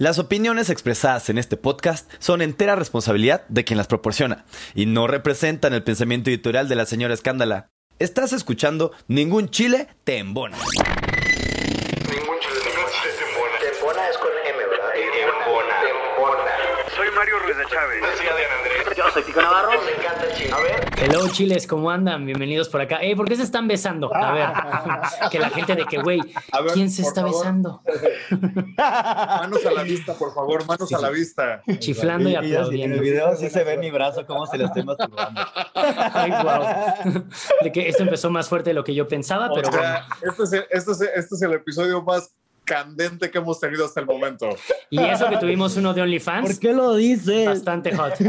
Las opiniones expresadas en este podcast son entera responsabilidad de quien las proporciona y no representan el pensamiento editorial de la señora Escándala. Estás escuchando Ningún Chile te embona. Ningún chile te embona. Te embona es con M, ¿verdad? Te embona. Te embona. Soy Mario Ruiz de Chávez. Yo soy Pico Navarro. Me encanta el chile. A ver. Hello, chiles, ¿cómo andan? Bienvenidos por acá. Eh, ¿por qué se están besando? A ver, que la gente de que, güey, ¿quién se está favor. besando? Manos a la vista, por favor, manos a la vista. Chiflando y Y- así, en el aplaudiendo. video sí se ve mi brazo cómo se lo estoy masturbando. Ay, wow. De que esto empezó más fuerte de lo que yo pensaba, O pero bueno. sea, este es, el, este, es, este es el episodio más candente que hemos tenido hasta el momento. Y eso que tuvimos uno de OnlyFans, ¿Por qué lo dices? bastante hot.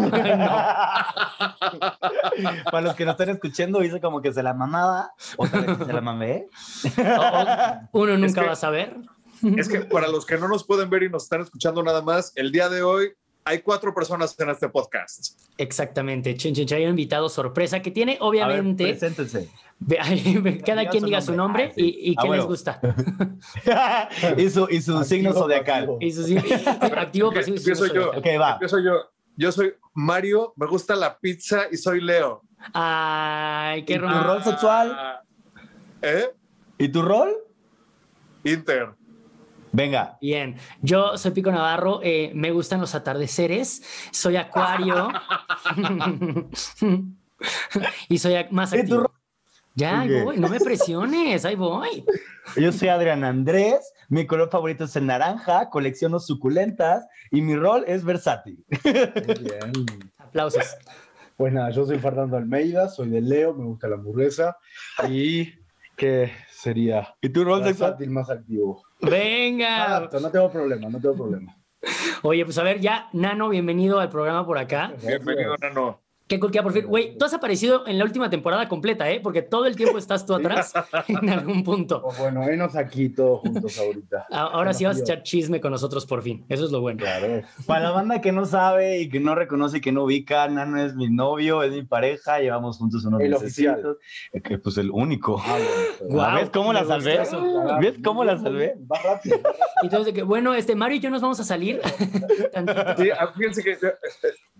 Para los que no están escuchando, dice como que se la mamaba. Otra vez que se la mamé. O- uno nunca que- va a saber. Es que para los que no nos pueden ver y nos están escuchando nada más, el día de hoy hay cuatro personas en este podcast. Exactamente. Chin, chin, chin. Hay un invitado sorpresa que tiene, A ver, obviamente, preséntense. ve- cada quien diga su nombre. nombre Ah, sí. y, y Ah, qué les gusta. y su, y su signo zodiacal. Y su- sí, activo, pasivo Empiezo signo yo. zodiacal. Ok, va. Empiezo yo. Yo soy Mario, me gusta la pizza y soy Leo. Ay, qué ¿Y tu romántico. rol sexual? ¿Eh? ¿Y tu rol? Inter. Venga. Bien, yo soy Pico Navarro, eh, me gustan los atardeceres, soy acuario y soy más ¿Y tu activo. Ya, ahí Ok. voy, no me presiones, ahí voy. Yo soy Adrián Andrés, mi color favorito es el naranja, colecciono suculentas y mi rol es versátil. Bien. Aplausos. Pues nada, yo soy Fernando Almeida, soy de Leo, me gusta la hamburguesa y que sería ¿Y tu rol versátil más activo. Venga. Adapto, no tengo problema, no tengo problema. Oye, pues a ver, ya, Nano, bienvenido al programa por acá. Bienvenido, Nano. Qué cool que ya por fin. Güey, tú has aparecido en la última temporada completa, ¿eh? Porque todo el tiempo estás tú atrás en algún punto. Pues bueno, venos aquí todos juntos ahorita. A- Ahora sí vas a echar chisme con nosotros por fin. Eso es lo bueno. Claro. Para la banda que no sabe y que no reconoce y que no ubica, Nano es mi novio, es mi pareja, llevamos juntos unos El oficial. Que pues el único. Ah, bueno, pues. ¿Ves cómo la salvé? ¿Ves cómo la salvé? Va rápido. va rápido. Entonces, de que, bueno, este Mario y yo nos vamos a salir. Sí, ah, fíjense que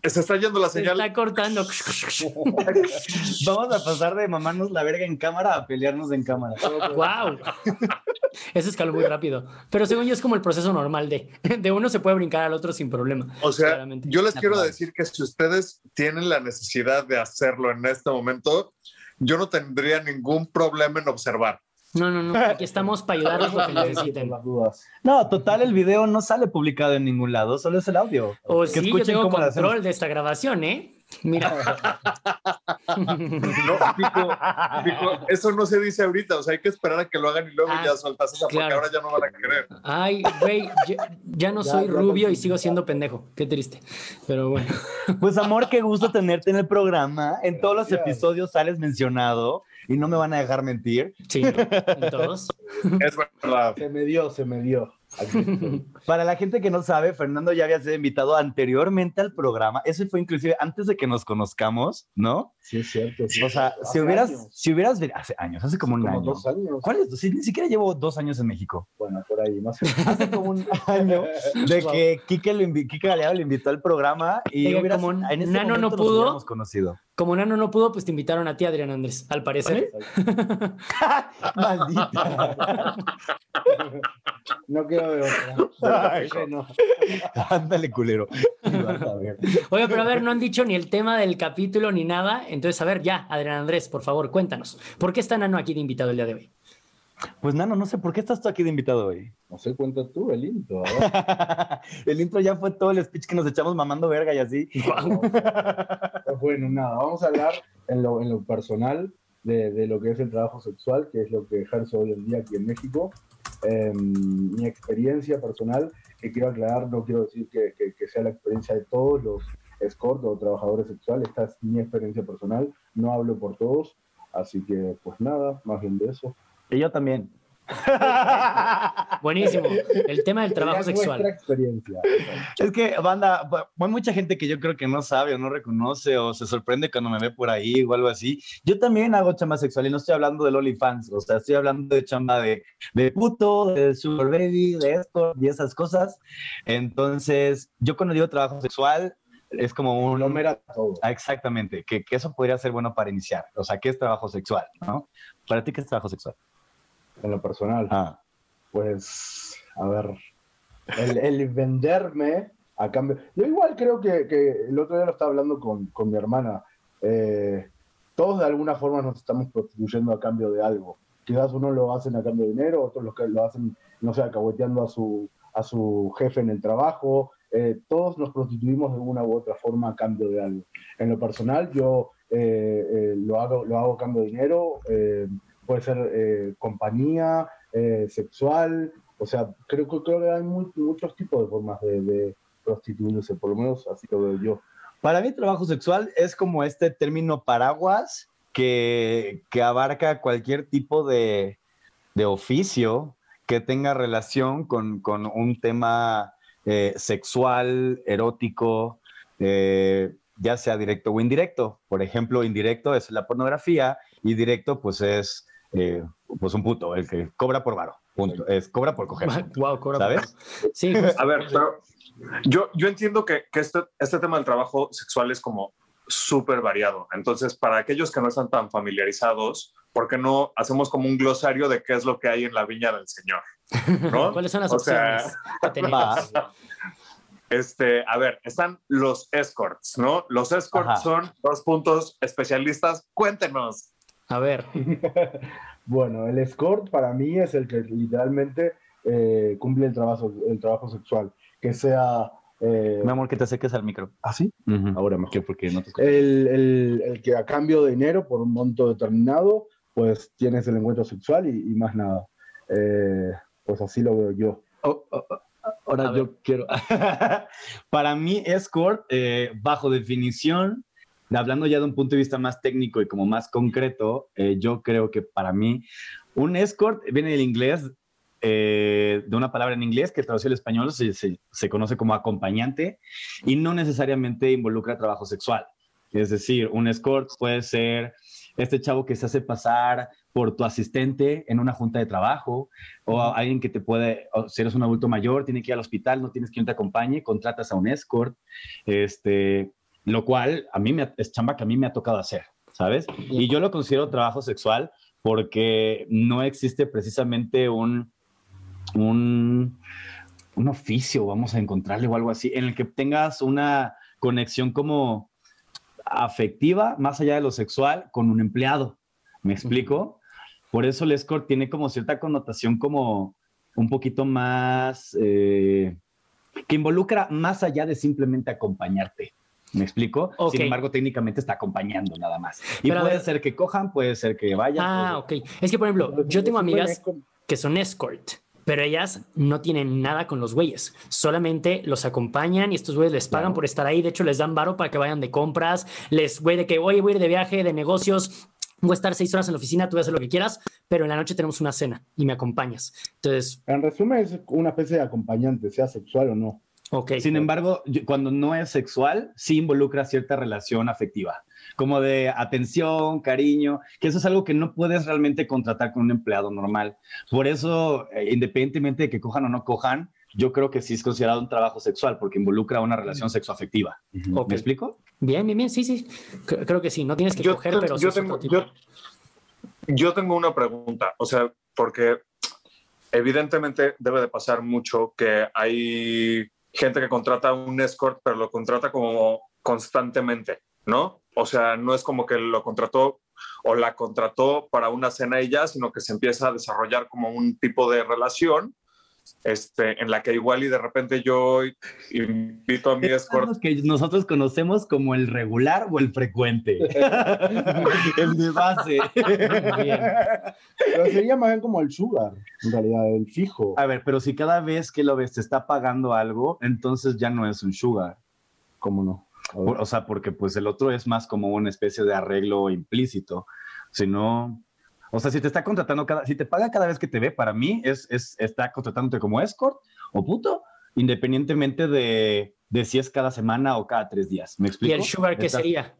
se está yendo la Se señal. está cortando. Vamos a pasar de mamarnos la verga en cámara a pelearnos en cámara. wow. Eso escaló muy rápido. Pero según yo es como el proceso normal de, de uno se puede brincar al otro sin problema. O sea, Claramente. yo les quiero decir que si ustedes tienen la necesidad de hacerlo en este momento, yo no tendría ningún problema en observar. No, no, no. Aquí estamos para ayudarlos lo que necesiten. No, total, el video no sale publicado en ningún lado, solo es el audio. O Que sí, yo tengo control de esta grabación, ¿eh? Mira. No, Pico, Pico, eso no se dice ahorita, o sea, hay que esperar a que lo hagan y luego Ah, ya sueltas esa, porque ahora ya no van a querer. Ay, güey, ya, ya no Ya, soy ya rubio y sigo siendo pendejo. Qué triste. Pero bueno. Pues amor, qué gusto tenerte en el programa. En todos los episodios sales mencionado y no me van a dejar mentir. Sí, en todos. Es verdad. Se me dio, se me dio. Para la gente que no sabe, Fernando ya había sido invitado anteriormente al programa. Eso fue inclusive antes de que nos conozcamos, ¿no? Sí, es cierto. sí. O sea, si Hace hubieras, años, si hubieras, hace años, hace como un como año. dos años. ¿Cuál es? Sí, ni siquiera llevo dos años en México. Bueno, por ahí, más o menos. Hace como un año de que Kike, lo invi- Kike Galeado lo invitó al programa y Oiga, hubieras- como en ese Nano no momento nos pudo, hubiéramos conocido. Como Nano no pudo, pues te invitaron a ti, Adrián Andrés, al parecer. Maldita. no quiero de otra. No. Ándale, culero. Ver. Oye, pero a ver, no han dicho ni el tema del capítulo ni nada. Entonces, a ver, ya, Adrián Andrés, por favor, cuéntanos. ¿Por qué está Nano aquí de invitado el día de hoy? Pues Nano, no sé por qué estás tú aquí de invitado hoy. No sé, cuenta tú el intro. el intro ya fue todo el speech que nos echamos mamando verga y así. Pues bueno, nada, vamos a hablar en lo, en lo personal de, de lo que es el trabajo sexual, que es lo que ejerzo hoy en día aquí en México. Eh, mi experiencia personal, que quiero aclarar, no quiero decir que, que- que sea la experiencia de todos los escort o trabajadores sexuales, esta es mi experiencia personal, no hablo por todos, así que pues nada, más bien de eso. Y yo también. Buenísimo. El tema del trabajo sexual. Experiencia. Es que, banda, hay mucha gente que yo creo que no sabe o no reconoce o se sorprende cuando me ve por ahí o algo así. Yo también hago chamba sexual y no estoy hablando del OnlyFans, o sea, estoy hablando de chamba de, de puto, de sugar baby, de esto y esas cosas. Entonces, yo cuando digo trabajo sexual, es como un... No me era todo. Ah, Exactamente, que, que eso podría ser bueno para iniciar. O sea, ¿qué es trabajo sexual? ¿no? ¿Para ti qué es trabajo sexual? En lo personal, Ah, pues, a ver, el, el venderme a cambio. Yo igual creo que, que el otro día lo estaba hablando con, con mi hermana. eh, todos de alguna forma nos estamos prostituyendo a cambio de algo. Quizás unos lo hacen a cambio de dinero, otros lo, que lo hacen, no sé, acahueteando a su, a su jefe en el trabajo. eh, todos nos prostituimos de una u otra forma a cambio de algo. En lo personal, yo eh, eh, lo, hago, lo hago a cambio de dinero. Puede ser eh, compañía, eh, sexual, o sea, creo, creo que hay muchos tipos de formas de, de prostituirse, por lo menos así lo veo yo. Para mí, trabajo sexual es como este término paraguas que, que abarca cualquier tipo de, de oficio que tenga relación con, con un tema eh, sexual, erótico, ya sea directo o indirecto. Por ejemplo, indirecto es la pornografía y directo pues es eh, pues un puto, el que cobra por varo. Punto. Es cobra por coger. Wow, cobra ¿Sabes? por- Sí. A ver, pero yo, yo entiendo que, que este, este tema del trabajo sexual es como súper variado. Entonces, para aquellos que no están tan familiarizados, ¿por qué no hacemos como un glosario de qué es lo que hay en la viña del Señor? ¿No? ¿Cuáles son las O sea, opciones que. Este, a ver, están los escorts, ¿no? Los escorts Ajá. son dos puntos especialistas. Cuéntenos. A ver, Bueno, el escort para mí es el que literalmente eh, cumple el trabajo, el trabajo sexual, que sea... eh, Mi amor, que te acerques al micro. ¿Ah, sí? Ujú. Ahora mejor. ¿Qué? Porque no te escucho. El, el- el que a cambio de dinero por un monto determinado, pues tienes el encuentro sexual y, y más nada. Eh, pues así lo veo yo. Oh, oh, oh, Ahora A yo quiero. Para mí, escort, eh, bajo definición, hablando ya de un punto de vista más técnico y como más concreto, eh, yo creo que para mí, un escort viene del inglés, eh, de una palabra en inglés que traducido al español se, se- se conoce como acompañante y no necesariamente involucra trabajo sexual. Es decir, un escort puede ser este chavo que se hace pasar por tu asistente en una junta de trabajo o alguien que te puede, si eres un adulto mayor, tiene que ir al hospital, no tienes quien te acompañe, contratas a un escort, este, lo cual a mí me, es chamba que a mí me ha tocado hacer, ¿sabes? Y yo lo considero trabajo sexual porque no existe precisamente un, un, un oficio, vamos a encontrarle o algo así, en el que tengas una conexión como afectiva, más allá de lo sexual, con un empleado. ¿Me explico? Por eso el escort tiene como cierta connotación como un poquito más, eh, que involucra más allá de simplemente acompañarte. ¿Me explico? Sin embargo, técnicamente está acompañando nada más. Y Pero puede ser que cojan, puede ser que vayan. ah, puede ok. Es que, por ejemplo, yo tengo amigas que son escort, pero ellas no tienen nada con los güeyes, solamente los acompañan y estos güeyes les pagan por estar ahí, de hecho les dan varo para que vayan de compras, les güey de que, oye, voy a ir de viaje, de negocios, voy a estar seis horas en la oficina, tú vas a hacer lo que quieras, pero en la noche tenemos una cena y me acompañas. Entonces, En resumen, es una especie de acompañante, sea sexual o no. Ok. Sin embargo, cuando no es sexual, sí involucra cierta relación afectiva, como de atención, cariño, que eso es algo que no puedes realmente contratar con un empleado normal. Por eso, eh, independientemente de que cojan o no cojan, yo creo que sí es considerado un trabajo sexual porque involucra una relación sexoafectiva. Ok. ¿Me explico? Bien, bien, bien, sí, sí. Cre- Creo que sí, no tienes que Yo, coger, pero sí tengo, yo, yo tengo una pregunta, o sea, porque evidentemente debe de pasar mucho que hay gente que contrata un escort, pero lo contrata como constantemente, ¿no? O sea, no es como que lo contrató o la contrató para una cena y ya, sino que se empieza a desarrollar como un tipo de relación este, en la que igual y de repente yo invito a mi Es escort que nosotros conocemos como el regular o el frecuente. el de base. Muy bien. Pero sería más bien como el sugar, en realidad, el fijo. A ver, pero si cada vez que lo ves te está pagando algo, entonces ya no es un sugar. ¿Cómo no? O sea, porque pues el otro es más como una especie de arreglo implícito. Si no, o sea, si te está contratando cada, si te paga cada vez que te ve, para mí es, es está contratándote como escort o puto, independientemente de, de si es cada semana o cada tres días. ¿Me ¿Y explico? el sugar qué sería?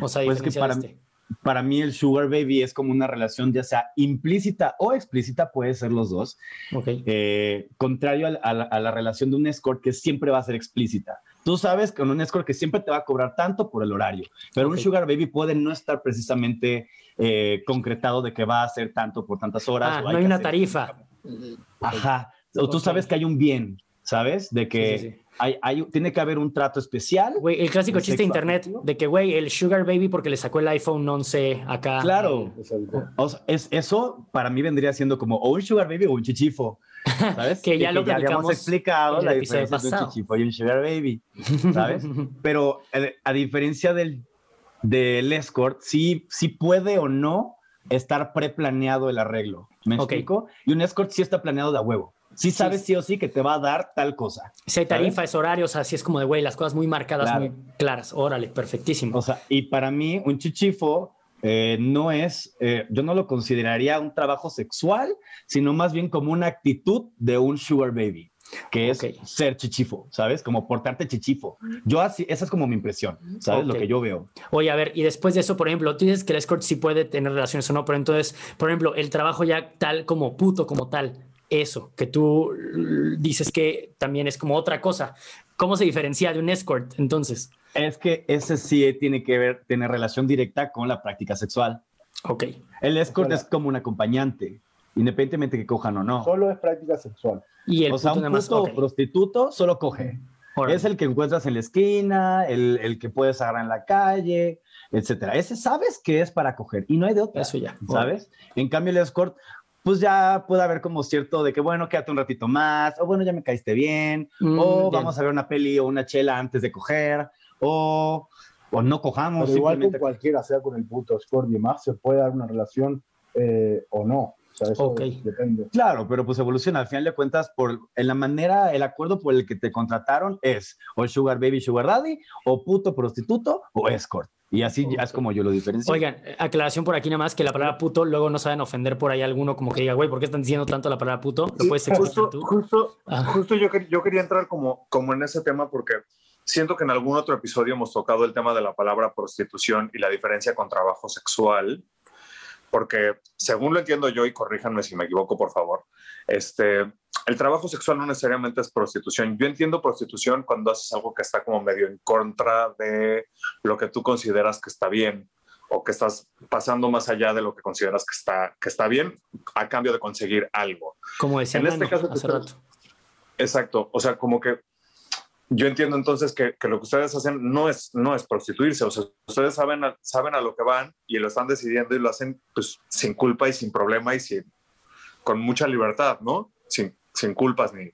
O sea, Pues que para, este. para mí el sugar baby es como una relación ya sea implícita o explícita, puede ser los dos, Ok. eh, contrario a la relación de un escort que siempre va a ser explícita. Tú sabes que con un escort que siempre te va a cobrar tanto por el horario, pero un sugar baby puede no estar precisamente eh, concretado de que va a ser tanto por tantas horas. Ah, o no hay una tarifa. Ajá. O tú sabes que hay un bien, ¿sabes? De que Sí, sí, sí. Hay, hay- tiene que haber un trato especial. Güey, el clásico ¿El chiste de internet de que, güey, el sugar baby porque le sacó el iPhone 11 acá. Claro. Exacto. O sea, es, eso para mí vendría siendo como o un sugar baby o un chichifo. ¿Sabes? Que ya Y lo habíamos platicamos explicado la diferencia de un chichifo y un sugar baby. ¿Sabes? Pero eh, a diferencia del, del escort, sí, sí puede o no estar preplaneado el arreglo. ¿Me Ok. explico? Y un escort sí está planeado de a huevo. Sí sabes sí o sí que te va a dar tal cosa. Si hay tarifas, horarios, así es como de, güey, las cosas muy marcadas, Claro. muy claras. Órale, perfectísimo. O sea, y para mí un chichifo eh, no es, eh, yo no lo consideraría un trabajo sexual, sino más bien como una actitud de un sugar baby, que es ser chichifo, ¿sabes? Como portarte chichifo. Yo así, esa es como mi impresión, ¿sabes? Lo que yo veo. Oye, a ver, y después de eso, por ejemplo, tú dices que el escort sí puede tener relaciones o no, pero entonces, por ejemplo, el trabajo ya tal como puto, como tal, eso, que tú dices que también es como otra cosa. ¿Cómo se diferencia de un escort entonces? Es que ese sí tiene que ver, tiene relación directa con la práctica sexual. Ok. El escort Ojalá. es como un acompañante, independientemente que cojan o no. Solo es práctica sexual. Y el o sea, un más. puto prostituto solo coge. Es el que encuentras en la esquina, el, el que puedes agarrar en la calle, etcétera. Ese sabes que es para coger y no hay de otra. Eso ya. ¿Sabes? En cambio, el escort, pues ya puede haber como cierto de que, bueno, quédate un ratito más, o bueno, ya me caíste bien, Mm, o bien. vamos a ver una peli o una chela antes de coger, o, o no cojamos. Pero igual con cualquiera, sea con el puto score y demás, se puede dar una relación eh, o no. O sea, eso depende. Claro, pero pues evoluciona. Al final de cuentas, por en la manera, el acuerdo por el que te contrataron es o sugar baby, sugar daddy, o puto prostituto, o escort. Y así ya es como yo lo diferencio. Oigan, eh, aclaración por aquí nada más que la palabra puto luego no saben ofender por ahí alguno como que diga, güey, ¿por qué están diciendo tanto la palabra puto? ¿Lo puedes explicar justo, tú? justo, Ah. justo yo, yo quería entrar como, como en ese tema porque siento que en algún otro episodio hemos tocado el tema de la palabra prostitución y la diferencia con trabajo sexual, porque según lo entiendo yo, y corríjanme si me equivoco, por favor, este, el trabajo sexual no necesariamente es prostitución. Yo entiendo prostitución cuando haces algo que está como medio en contra de lo que tú consideras que está bien o que estás pasando más allá de lo que consideras que está, que está bien a cambio de conseguir algo. Como decía en este caso hace rato. Exacto, o sea, como que yo entiendo entonces que, que lo que ustedes hacen no es, no es prostituirse, o sea, ustedes saben a, saben a lo que van y lo están decidiendo y lo hacen pues, sin culpa y sin problema y sin, con mucha libertad, ¿no? Sin, sin culpas ni...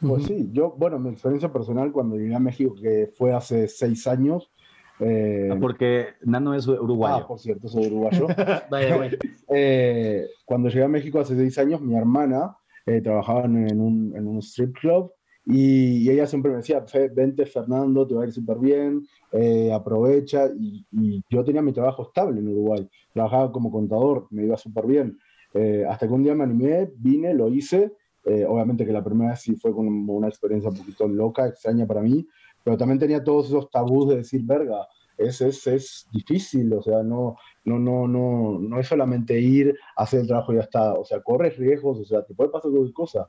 Pues sí, yo, bueno, mi experiencia personal cuando llegué a México, que fue hace seis años. eh, Porque Nano es uruguayo. ah, por cierto, soy uruguayo. Vaya, güey. Eh, cuando llegué a México hace seis años, mi hermana eh, trabajaba en un, en un strip club y, y ella siempre me decía, "Fe- vente Fernando, te va a ir súper bien, eh, aprovecha. Y, y yo tenía mi trabajo estable en Uruguay, trabajaba como contador, me iba súper bien. Eh, hasta que un día me animé, vine, lo hice. Eh, obviamente que la primera sí fue como una experiencia un poquito loca, extraña para mí, pero también tenía todos esos tabús de decir, verga, es, es, es difícil, o sea, no, no, no, no, no es solamente ir, hacer el trabajo y ya está, o sea, corres riesgos, o sea, te puede pasar cualquier cosa.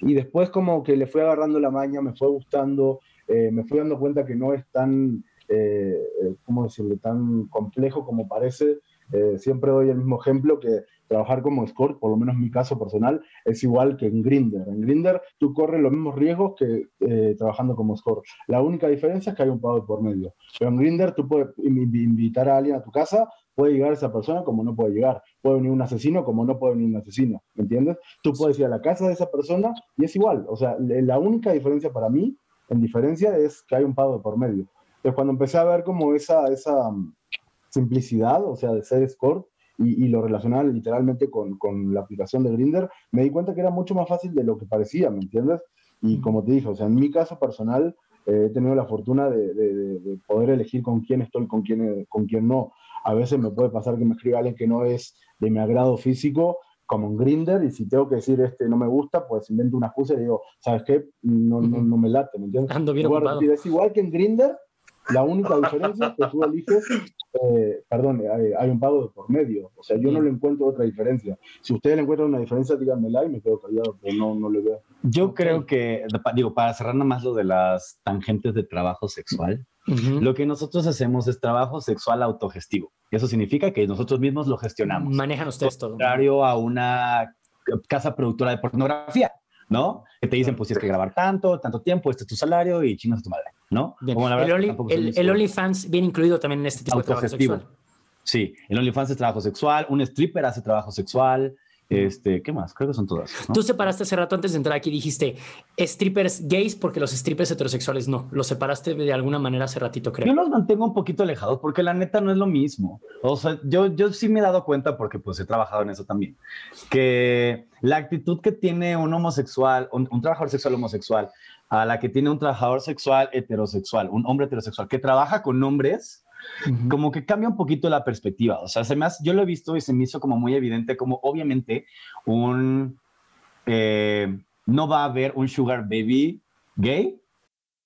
Y después como que le fui agarrando la maña, me fue gustando, eh, me fui dando cuenta que no es tan, eh, eh, ¿cómo decirlo?, tan complejo como parece. Eh, siempre doy el mismo ejemplo que trabajar como escort, por lo menos en mi caso personal, es igual que en Grinder. En Grinder tú corres los mismos riesgos que eh, trabajando como escort. La única diferencia es que hay un pago por medio. Pero en Grinder tú puedes invi- invitar a alguien a tu casa, puede llegar esa persona como no puede llegar. Puede venir un asesino como no puede venir un asesino. ¿Me entiendes? Tú puedes ir a la casa de esa persona y es igual. O sea, la única diferencia para mí, en diferencia, es que hay un pago por medio. Entonces, cuando empecé a ver como esa, esa simplicidad, o sea, de ser escort, y, y lo relacionaba literalmente con, con la aplicación de Grinder, me di cuenta que era mucho más fácil de lo que parecía, ¿me entiendes? Y como te dije, o sea, en mi caso personal, eh, he tenido la fortuna de, de- de- de poder elegir con quién estoy, con quién, con quién no. A veces me puede pasar que me escriba alguien que no es de mi agrado físico, como en Grinder, y si tengo que decir este no me gusta, pues invento una excusa y digo, ¿sabes qué? No, no, no me late, ¿me entiendes? Ando bien es igual que en Grinder, la única diferencia es que tú eliges, eh, perdón, hay, hay un pago de por medio. O sea, yo no le encuentro otra diferencia. Si ustedes le encuentran una diferencia, díganmela y me quedo callado, pero no, no le veo. Yo creo que, digo, para cerrar nada más lo de las tangentes de trabajo sexual, lo que nosotros hacemos es trabajo sexual autogestivo. Eso significa que nosotros mismos lo gestionamos. Manejan ustedes todo. Contrario a una casa productora de pornografía, ¿no? Que te dicen, pues tienes que grabar tanto, tanto tiempo, este es tu salario y chingas a tu madre, ¿no? Como la El, verdad, el, el seguro. OnlyFans viene incluido también en este tipo de trabajo sexual. Sí, el OnlyFans es trabajo sexual, un stripper hace trabajo sexual, este, ¿qué más? Creo que son todas. ¿no? Tú separaste hace rato antes de entrar aquí, dijiste strippers gays porque los strippers heterosexuales no. Los separaste de alguna manera hace ratito, creo. Yo los mantengo un poquito alejados porque la neta no es lo mismo. O sea, yo, yo sí me he dado cuenta porque pues he trabajado en eso también, que la actitud que tiene un homosexual, un, un trabajador sexual homosexual, a la que tiene un trabajador sexual heterosexual, un hombre heterosexual que trabaja con hombres, como que cambia un poquito la perspectiva. O sea, se me hace- yo lo he visto y se me hizo como muy evidente como obviamente un... eh, no va a haber un sugar baby gay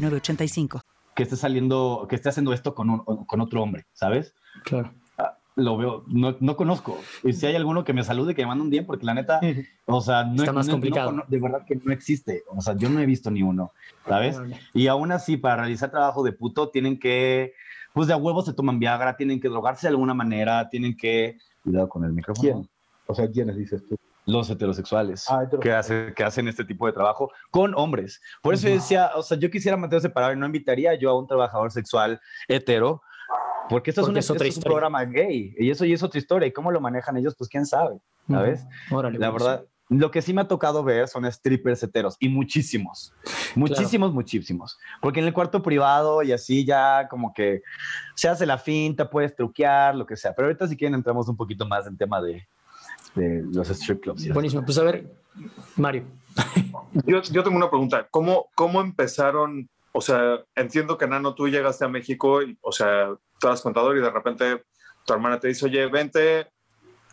906985. que esté saliendo, que esté haciendo esto con, un- con otro hombre, ¿sabes? Claro. Lo veo, no, no conozco. Y si hay alguno que me salude, que me mande un bien, porque la neta, o sea, no Está más no- no complicado. cono- de verdad que no existe. O sea, yo no he visto ni uno, ¿sabes? Y aún así, para realizar trabajo de puto, tienen que, pues de a huevos se toman Viagra, tienen que drogarse de alguna manera, tienen que, cuidado con el micrófono. ¿Quién? O sea, ¿quiénes dices tú? Los heterosexuales Ah, que, hace- que hacen este tipo de trabajo con hombres. Por eso yo decía, o sea, yo quisiera mantener separado y no invitaría yo a un trabajador sexual hetero, porque esto Porque es, es una- otra esto es un historia. programa gay y eso y es otra historia. ¿Y cómo lo manejan ellos? Pues quién sabe, ¿sabes? Órale, La pues. verdad, lo que sí me ha tocado ver son strippers heteros y muchísimos, muchísimos, muchísimos. Porque en el cuarto privado y así ya como que se hace la finta, puedes truquear, lo que sea. Pero ahorita si quieren entramos un poquito más en tema de, de los strip clubs. Buenísimo. Pues a ver, Mario. Yo, yo tengo una pregunta. ¿Cómo, ¿Cómo empezaron? O sea, entiendo que Nano, tú llegaste a México, y, o sea, tú eras contador y de repente tu hermana te dice, oye, vente,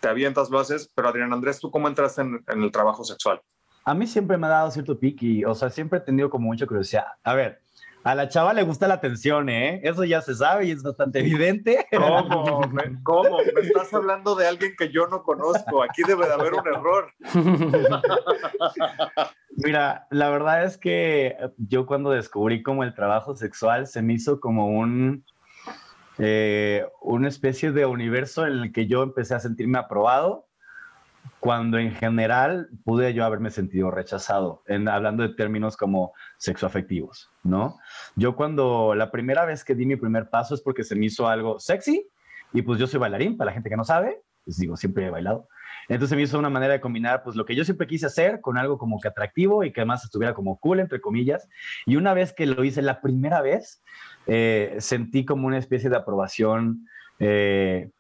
te avientas, lo haces, pero Adrián Andrés, ¿tú cómo entraste en, en el trabajo sexual? A mí siempre me ha dado cierto pique, o sea, siempre he tenido como mucha curiosidad. A ver, a la chava le gusta la atención, ¿eh? Eso ya se sabe y es bastante evidente. ¿Cómo? ¿Me, ¿Cómo? Me estás hablando de alguien que yo no conozco. Aquí debe de haber un error. Mira, la verdad es que yo cuando descubrí como el trabajo sexual se me hizo como un, eh, una especie de universo en el que yo empecé a sentirme aprobado, cuando en general pude yo haberme sentido rechazado, en, hablando de términos como sexoafectivos, ¿no? Yo cuando la primera vez que di mi primer paso es porque se me hizo algo sexy y pues yo soy bailarín, para la gente que no sabe, les digo, siempre he bailado. Entonces me hizo una manera de combinar pues lo que yo siempre quise hacer con algo como que atractivo y que además estuviera como cool, entre comillas. Y una vez que lo hice la primera vez, eh, sentí como una especie de aprobación. Eh,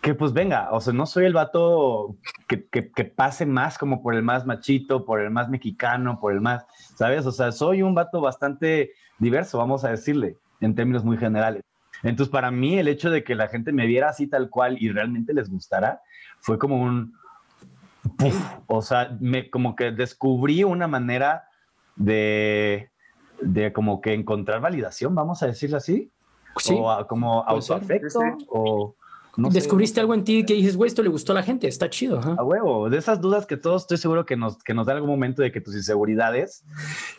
que pues venga, o sea, no soy el vato que, que, que, pase más como por el más machito, por el más mexicano, por el más, ¿sabes? O sea, soy un vato bastante diverso, vamos a decirle, en términos muy generales. Entonces, para mí, el hecho de que la gente me viera así tal cual y realmente les gustara, fue como un... Puff, o sea, me, como que descubrí una manera de, de como que encontrar validación, vamos a decirlo así. Sí, o a, como autoafecto, o... No Descubriste sé, algo en ti que dices, güey, esto le gustó a la gente, está chido. ajá. A huevo, de esas dudas que todos estoy seguro que nos, que nos da algún momento de que tus inseguridades.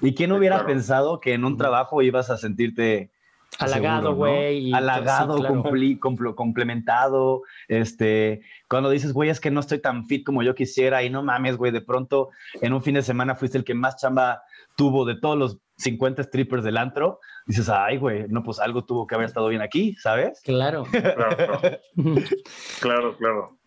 ¿Y quién hubiera claro. pensado que en un trabajo ibas a sentirte Halagado, ¿no? güey. y- Halagado, sí, claro. complementado. Este, cuando dices, güey, es que no estoy tan fit como yo quisiera y no mames, güey, de pronto en un fin de semana fuiste el que más chamba tuvo de todos los 50 strippers del antro. Dices, ay, güey, no, pues algo tuvo que haber estado bien aquí, ¿sabes? Claro. Claro, claro, claro.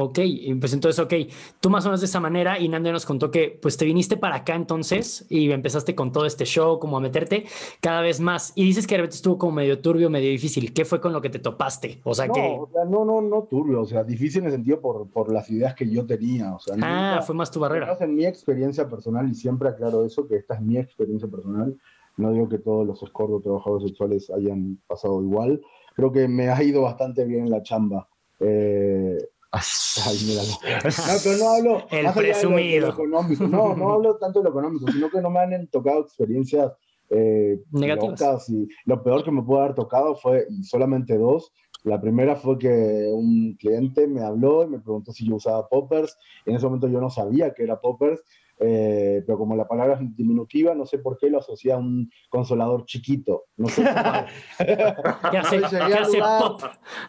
Ok, pues entonces, ok, tú más o menos de esa manera y Nando nos contó que pues te viniste para acá entonces y empezaste con todo este show, como a meterte cada vez más y dices que de repente estuvo como medio turbio, medio difícil. ¿Qué fue con lo que te topaste? O sea no, que... o sea, no, no, no turbio, o sea, difícil en el sentido por, por las ideas que yo tenía, o sea, Ah, nunca- fue más tu barrera. en mi experiencia personal, y siempre aclaro eso, que esta es mi experiencia personal, no digo que todos los escorts o trabajadores sexuales hayan pasado igual, creo que me ha ido bastante bien en la chamba. Eh, ay, míralo. No, pero no hablo El allá de lo- de lo presumido. económico, no, no hablo tanto de lo económico, sino que no me han tocado experiencias eh, Negativas. y lo peor que me pudo haber tocado fue, solamente dos, la primera fue que un cliente me habló y me preguntó si yo usaba poppers. En ese momento yo no sabía que era poppers, eh, pero como la palabra es diminutiva, no sé por qué lo asocia a un consolador chiquito. No sé qué. ¿Qué hace, qué pop?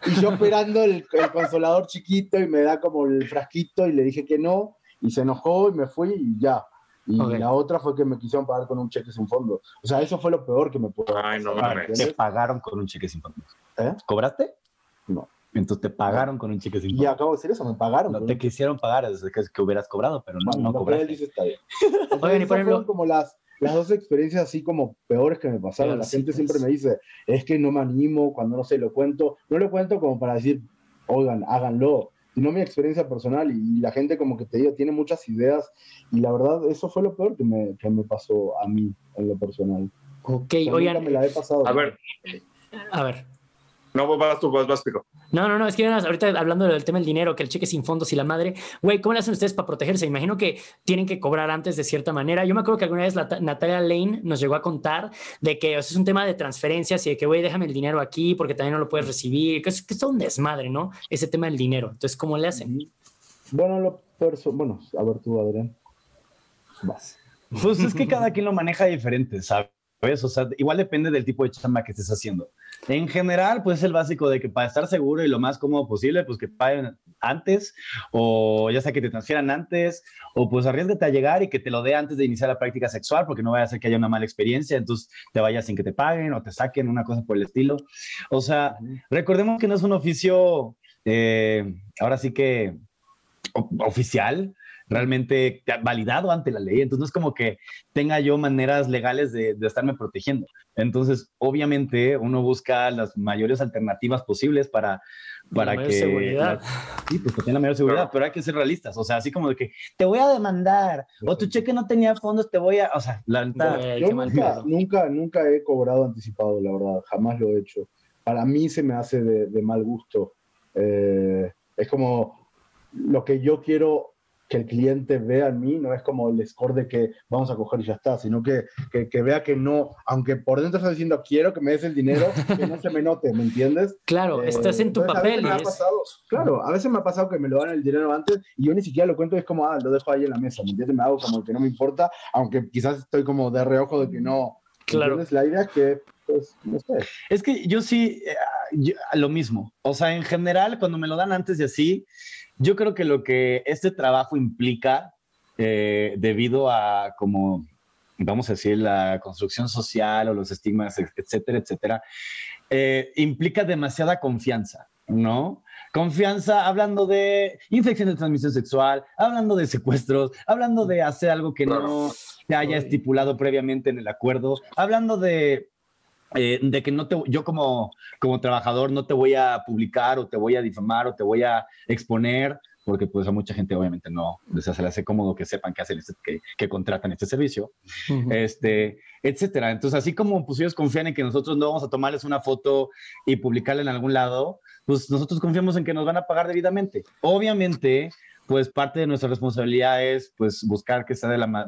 Y yo esperando el, el consolador chiquito y me da como el frasquito y le dije que no y se enojó y me fui y ya. Y la otra fue que me quisieron pagar con un cheque sin fondo. O sea, eso fue lo peor que me pudo Ay, no. Te pagaron con un cheque sin fondo. ¿Eh? ¿Cobraste? No. Entonces te pagaron con un cheque sin Y acabo de decir eso, me pagaron. No te un- quisieron pagar, es que, que hubieras cobrado, pero no, no él cobraste. dice está bien. Oigan, y Entonces, por ejemplo- como las, las dos experiencias así como peores que me pasaron. La gente siempre me dice, es que no me animo cuando no sé, lo cuento. No lo cuento como para decir, oigan, háganlo, sino mi experiencia personal y la gente como que te digo, tiene muchas ideas y la verdad eso fue lo peor que me, que me pasó a mí en lo personal. Ok, oigan, me la he pasado. A ver, a ver. No vas tú, vas, vas, Pico. No, no, no, es que ahorita hablando del tema del dinero, que el cheque sin fondos y la madre, güey, ¿cómo le hacen ustedes para protegerse? Imagino que tienen que cobrar antes de cierta manera. Yo me acuerdo que alguna vez la, Natalia Lane nos llegó a contar de que o sea, es un tema de transferencias y de que, güey, déjame el dinero aquí porque también no lo puedes recibir, que es, que es todo un desmadre, ¿no? Ese tema del dinero. Entonces, ¿cómo le hacen? Bueno, lo perso bueno, a ver tú, Adrián. Vas. Pues es que cada quien lo maneja diferente, ¿sabes? O sea, igual depende del tipo de chamba que estés haciendo. En general, pues es el básico de que para estar seguro y lo más cómodo posible, pues que paguen antes, o ya sea que te transfieran antes, o pues arriesgate a llegar y que te lo dé antes de iniciar la práctica sexual, porque no vaya a ser que haya una mala experiencia, entonces te vayas sin que te paguen o te saquen, una cosa por el estilo. O sea, recordemos que no es un oficio, eh, ahora sí que oficial, realmente validado ante la ley. Entonces no es como que tenga yo maneras legales de, de estarme protegiendo. Entonces, obviamente, uno busca las mayores alternativas posibles para, para mayor que... seguridad. sí, pues que tenga la mayor seguridad, Claro. pero hay que ser realistas. O sea, así como de que te voy a demandar, o tu cheque no tenía fondos, te voy a... O sea, la. Güey, Yo nunca, nunca, nunca he cobrado anticipado, la verdad, jamás lo he hecho. Para mí se me hace de, de mal gusto. Eh, es como lo que yo quiero que el cliente vea en mí, no es como el score de que vamos a coger y ya está, sino que, que, que vea que no, aunque por dentro está diciendo quiero que me des el dinero, que no se me note, ¿me entiendes? Claro, Eh, estás en tu entonces, a veces papel. me ha es- pasado- claro, a veces me ha pasado que me lo dan el dinero antes y yo ni siquiera lo cuento, es como, ah, lo dejo ahí en la mesa, ¿me entiendes? Me hago como que no me importa, aunque quizás estoy como de reojo de que no. ¿me Claro. entiendes? La idea es que, pues, no sé. Es que yo sí, eh, yo- lo mismo. O sea, en general, cuando me lo dan antes y así, yo creo que lo que este trabajo implica, eh, debido a como, vamos a decir, la construcción social o los estigmas, et- etcétera, etcétera, eh, implica demasiada confianza, ¿no? Confianza hablando de infección de transmisión sexual, hablando de secuestros, hablando de hacer algo que no se haya estipulado previamente en el acuerdo, hablando de eh, de que no te, yo como, como trabajador no te voy a publicar o te voy a difamar o te voy a exponer, porque pues a mucha gente obviamente no les hace, les hace cómodo que sepan que hacen este, que, que contratan este servicio, Ujú. este, etcétera. Entonces, así como pues ellos confían en que nosotros no vamos a tomarles una foto y publicarla en algún lado, pues nosotros confiamos en que nos van a pagar debidamente. Obviamente, pues parte de nuestra responsabilidad es pues buscar que sea de la, ma-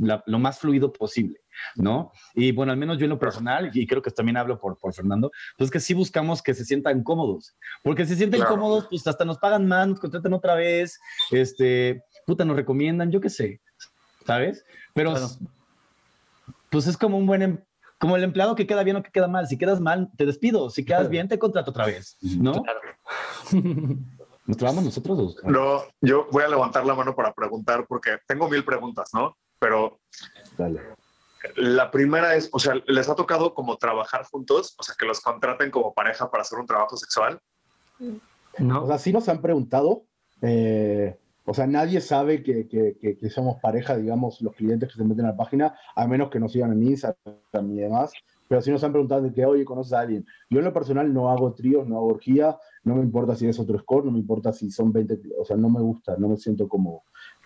la- lo más fluido posible, ¿no? Y bueno, al menos yo en lo personal, y creo que también hablo por, por Fernando, pues que sí buscamos que se sientan cómodos, porque si se sienten Claro. cómodos, pues hasta nos pagan más, nos contratan otra vez, este, puta, nos recomiendan, yo qué sé, ¿sabes? Pero Claro. pues es como un buen, em- como el empleado que queda bien o que queda mal. Si quedas mal, te despido. Si quedas bien, te contrato otra vez, ¿no? ¿Nos trabamos nosotros? No, yo voy a levantar la mano para preguntar porque tengo mil preguntas, ¿no? Pero Dale. la primera es, o sea, ¿les ha tocado como trabajar juntos? O sea, que los contraten como pareja para hacer un trabajo sexual. O No, sea, sí nos han preguntado. eh, o sea, nadie sabe que, que- que- que somos pareja, digamos, los clientes que se meten a la página, a menos que nos sigan en Instagram y demás. Pero sí nos han preguntado de que, oye, ¿conoces a alguien? Yo en lo personal no hago tríos, no hago orgía, no me importa si es otro score, no me importa si son 20, o sea, no me gusta, no me siento cómodo.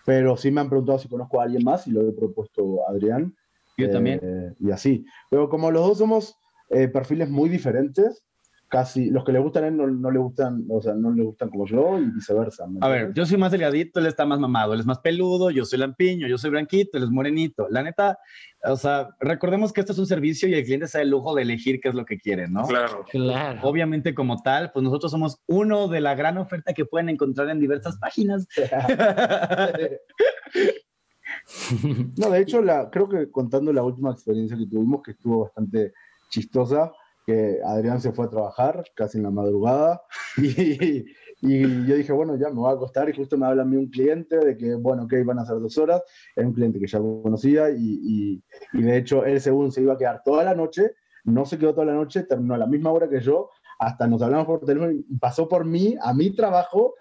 Pero sí me han preguntado si conozco a alguien más y lo he propuesto a Adrián. Yo Eh, también. Y así. Pero como los dos somos eh, perfiles muy diferentes, casi los que le gustan a él no, no le gustan, o sea, no le gustan como yo y viceversa. ¿me A ver, yo soy más delgadito, él está más mamado, él es más peludo, yo soy lampiño, yo soy blanquito, él es morenito. La neta, o sea, recordemos que esto es un servicio y el cliente se da el lujo de elegir qué es lo que quiere, ¿no? Claro. claro. Obviamente como tal, pues nosotros somos uno de la gran oferta que pueden encontrar en diversas páginas. No, de hecho, la, creo que contando la última experiencia que tuvimos, que estuvo bastante chistosa, que Adrián se fue a trabajar casi en la madrugada y, y yo dije, bueno, ya me voy a acostar y justo me habla a mí un cliente de que, bueno, ok, van a ser dos horas, era un cliente que ya conocía y, y, y de hecho él según se iba a quedar toda la noche, no se quedó toda la noche, terminó a la misma hora que yo, hasta nos hablamos por teléfono y pasó por mí, a mi trabajo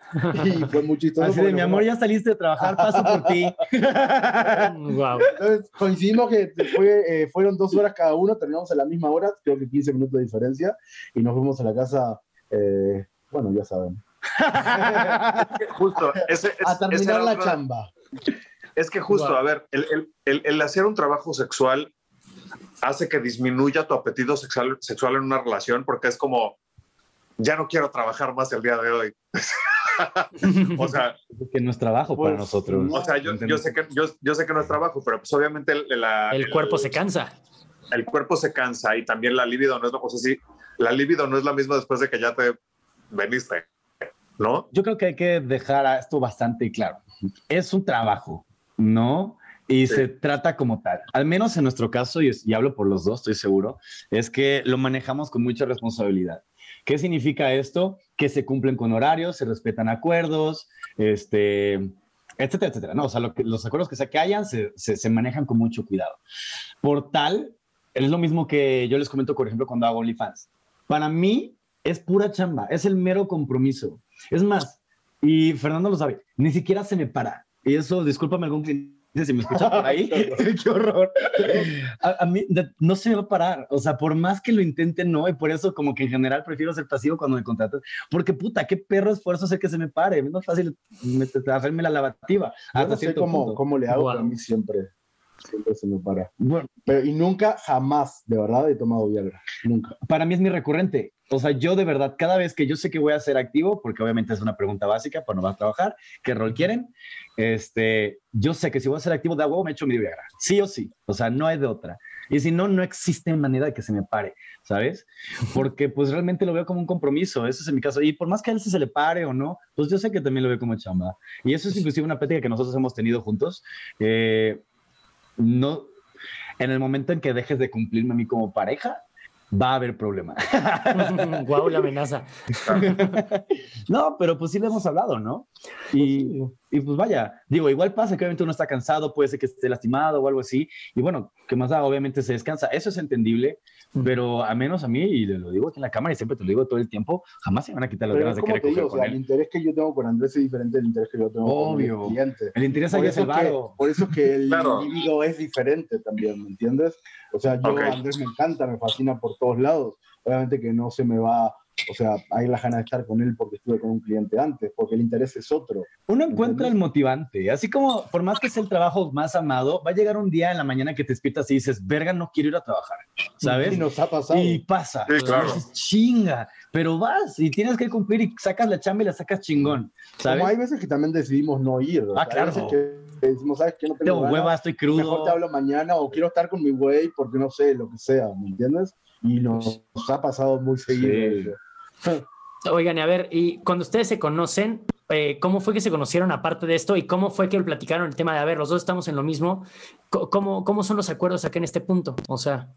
y fue muy chistoso. Así de, mi amor, ya saliste de trabajar, paso por ti. Wow. Entonces coincidimos que fue, eh, fueron dos horas cada uno, terminamos a la misma hora, creo que 15 minutos de diferencia, y nos fuimos a la casa, eh, bueno, ya saben, Justo, ese, es- a ese terminar la otro- chamba. Es que justo, Wow. a ver, el, el- el- el hacer un trabajo sexual hace que disminuya tu apetito sexual, sexual en una relación porque es como, ya no quiero trabajar más el día de hoy. o sea, que no es trabajo para Pues, nosotros. o sea yo, yo sé que, yo, yo sé que no es trabajo, pero pues obviamente el, la- El cuerpo se cansa. el cuerpo se cansa y también la libido no es lo o sea, sí, la libido no es la misma después de que ya te veniste, ¿no? Yo creo que hay que dejar esto bastante claro. Es un trabajo, ¿no? Y Sí. se trata como tal. Al menos en nuestro caso, y, y hablo por los dos, estoy seguro, es que lo manejamos con mucha responsabilidad. ¿Qué significa esto? Que se cumplen con horarios, se respetan acuerdos, este, etcétera, etcétera. No, o sea, lo que- los acuerdos que sea que hayan se, se- se manejan con mucho cuidado. Por tal, es lo mismo que yo les comento, por ejemplo, cuando hago OnlyFans. Para mí es pura chamba, es el mero compromiso. Es más, y Fernando lo sabe, ni siquiera se me para. Y eso, discúlpame algún cliente si me escucha por ahí, qué horror. A, a mí de- no se me va a parar, o sea, por más que lo intente, no, y por eso como que en general prefiero ser pasivo cuando me contratan, porque puta, qué perro esfuerzo hacer que se me pare, es más fácil hacerme la lavativa. Yo hasta no sé cierto cómo, punto. cómo le hago, Wow. a mí siempre, siempre se me para. Bueno, Pero, y nunca, jamás, de verdad, he tomado Viagra. Nunca. para mí es mi recurrente. O sea, yo de verdad, cada vez que yo sé que voy a ser activo, porque obviamente es una pregunta básica, pues no vas a trabajar, ¿qué rol quieren? Este, yo sé que si voy a ser activo de agua, me echo mi Viagra. Sí o sí. O sea, no hay de otra. Y si no, no existe manera de que se me pare, ¿sabes? Porque pues realmente lo veo como un compromiso, eso es en mi caso. Y por más que a él se le pare o no, pues yo sé que también lo veo como chamba. Y eso es inclusive una plática que nosotros hemos tenido juntos. Eh, no, en el momento en que dejes de cumplirme a mí como pareja, va a haber problema. Guau, la amenaza. no, pero pues sí le hemos hablado, ¿no? Y, y, pues vaya, digo, igual pasa que obviamente uno está cansado, puede ser que esté lastimado o algo así, y bueno, que más da, obviamente se descansa, eso es entendible, pero a menos a mí, y lo digo aquí en la cámara y siempre te lo digo todo el tiempo, jamás se van a quitar las Pero ganas es de querer te coger digo, o con sea, él. el interés que yo tengo con Andrés es diferente del interés que yo tengo Obvio. con mi cliente. El interés Por ahí es el que, varo. por eso que el Claro. individuo es diferente también, ¿me entiendes? O sea, yo, Ok. Andrés me encanta, me fascina por todos lados. Obviamente que no se me va, o sea, hay la gana de estar con él porque estuve con un cliente antes, porque el interés es otro. Uno encuentra ¿Entiendes? el motivante, así como por más que sea el trabajo más amado, va a llegar un día en la mañana que te despiertas y dices, verga, no quiero ir a trabajar, ¿sabes? Y nos ha pasado. Y pasa. Sí, claro. Y dices, chinga, pero vas y tienes que cumplir y sacas la chamba y la sacas chingón, ¿sabes? Como hay veces que también decidimos no ir. Ah, sea, hay claro. veces que decimos, ¿sabes qué? No tengo Tengo ganas, hueva, estoy Mejor crudo. te hablo mañana o quiero estar con mi güey porque no sé, lo que sea, ¿me entiendes? Y nos, nos ha pasado muy seguido. Sí. Oigan, y a ver, y cuando ustedes se conocen, eh, ¿cómo fue que se conocieron aparte de esto? ¿Y cómo fue que platicaron el tema de, a ver, los dos estamos en lo mismo? ¿Cómo, cómo son los acuerdos acá en este punto? O sea,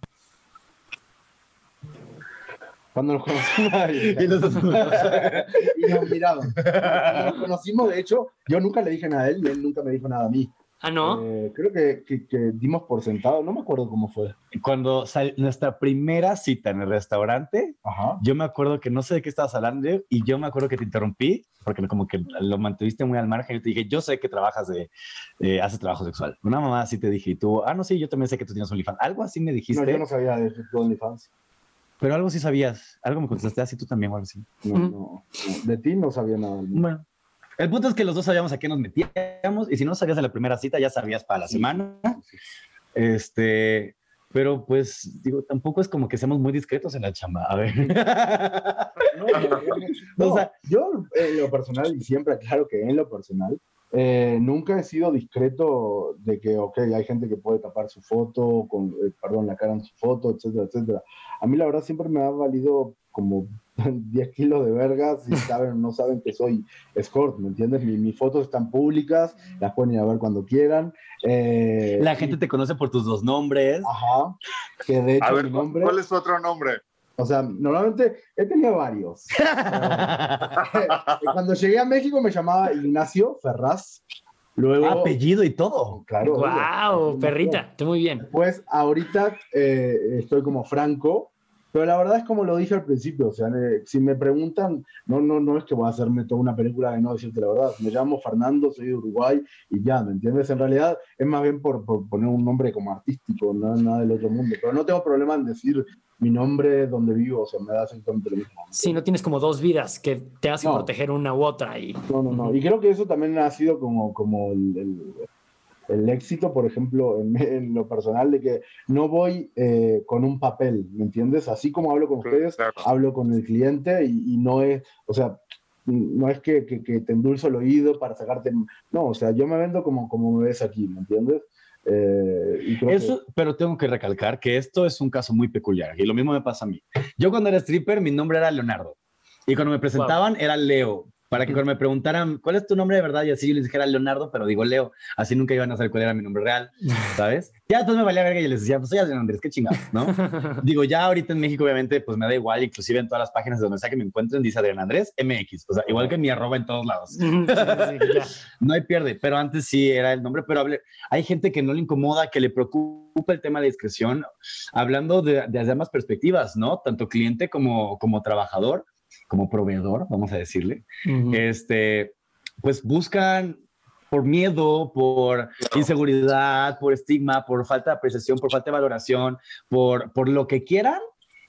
Cuando nos conocimos. Y los- y nos miramos. Cuando nos conocimos, de hecho, yo nunca le dije nada a él y él nunca me dijo nada a mí. Ah, no. Eh, creo que, que- que dimos por sentado, no me acuerdo cómo fue. Cuando sal- nuestra primera cita en el restaurante, Ajá. yo me acuerdo que no sé de qué estabas hablando y yo me acuerdo que te interrumpí porque como que lo mantuviste muy al margen. Yo te dije, yo sé que trabajas de, eh, haces trabajo sexual. Una mamá así te dije y tú, ah, no, sí, yo también sé que tú tienes OnlyFans. Algo así me dijiste, No, yo no sabía de tu OnlyFans. pero algo sí sabías. Algo me contestaste así tú también o algo así. No, no. De ti no sabía nada. Bueno, el punto es que los dos sabíamos a qué nos metíamos y si no sabías en la primera cita, ya sabías para la semana. Este, pero pues digo, tampoco es como que seamos muy discretos en la chamba. A ver. No, no, no, O sea- yo en lo personal, y siempre aclaro que en lo personal, eh, nunca he sido discreto de que, ok, hay gente que puede tapar su foto, con, eh, perdón, la cara en su foto, etcétera, etcétera. A mí la verdad siempre me ha valido como 10 kilos de vergas si saben o no saben que soy escort, ¿me entiendes? Mi- mis fotos están públicas, las pueden ir a ver cuando quieran. eh, La gente te conoce por tus dos nombres. Ajá, que de hecho A ver, nombre... ¿cuál es tu otro nombre? O sea, normalmente he tenido varios. Cuando llegué a México me llamaba Ignacio Ferraz. Luego, Apellido y todo. claro. ¡Wow! Perrita, está muy bien. Pues ahorita eh, estoy como Franco, pero la verdad es como lo dije al principio, o sea, eh, si me preguntan, no, no, no es que voy a hacerme toda una película de no decirte la verdad, me llamo Fernando, soy de Uruguay y ya, ¿me entiendes? En realidad es más bien por, por poner un nombre como artístico, no nada del otro mundo, pero no tengo problema en decir mi nombre, donde vivo, o sea, me da exactamente lo mismo. Si no tienes como dos vidas que te hacen No. proteger una u otra. Y No, no, no. Y creo que eso también ha sido como, como el, el- el éxito, por ejemplo, en, en lo personal, de que no voy eh, con un papel, ¿me entiendes? Así como hablo con ustedes, Claro. hablo con el cliente y, y no es, o sea, no es que, que, que te endulzo el oído para sacarte, no, o sea, yo me vendo como, como me ves aquí, ¿me entiendes? Eh, Eso, pero tengo que recalcar que esto es un caso muy peculiar y lo mismo me pasa a mí. Yo cuando era stripper, mi nombre era Leonardo y cuando me presentaban era Leo. Para que cuando me preguntaran cuál es tu nombre de verdad y así yo les dijera Leonardo, pero digo Leo, así nunca iban a saber cuál era mi nombre real, ¿sabes? Ya después me valía verga y les decía, pues soy Adrián Andrés, qué chingados, ¿no? Digo, ya ahorita en México, obviamente, pues me da igual, inclusive en todas las páginas de donde sea que me encuentren, dice Adrián Andrés MX, o sea, igual que mi arroba en todos lados. Sí, sí, ya. No hay pierde, pero antes sí era el nombre, pero hable- hay gente que no le incomoda, que le preocupa el tema de discreción, hablando de, desde ambas perspectivas, ¿no? Tanto cliente como, como trabajador, como proveedor, vamos a decirle. Ujú. Este, pues buscan por miedo, por inseguridad, por estigma, por falta de apreciación, por falta de valoración, por, por lo que quieran,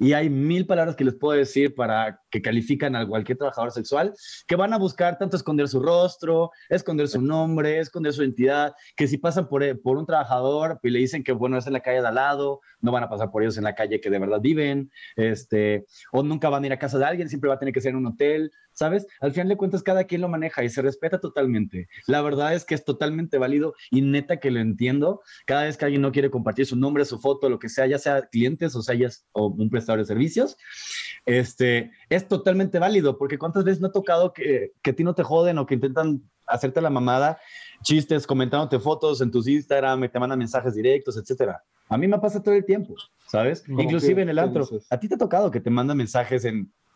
y hay mil palabras que les puedo decir para que califican a cualquier trabajador sexual, que van a buscar tanto esconder su rostro, esconder su nombre, esconder su identidad, que si pasan por, por un trabajador y le dicen que, bueno, es en la calle de al lado, no van a pasar por ellos en la calle que de verdad viven, este, o nunca van a ir a casa de alguien, siempre va a tener que ser en un hotel, ¿sabes? Al final de cuentas, cada quien lo maneja y se respeta totalmente. La verdad es que es totalmente válido y neta que lo entiendo. Cada vez que alguien no quiere compartir su nombre, su foto, lo que sea, ya sea clientes o sea ya o un prestador de servicios, este, es totalmente válido, porque cuántas veces no ha tocado que, que a ti no te joden o que intentan hacerte la mamada, chistes, comentándote fotos en tus Instagram, te mandan mensajes directos, etcétera. A mí me pasa todo el tiempo, ¿sabes? Inclusive en el antro. ¿A ti te ha tocado que te mandan mensajes en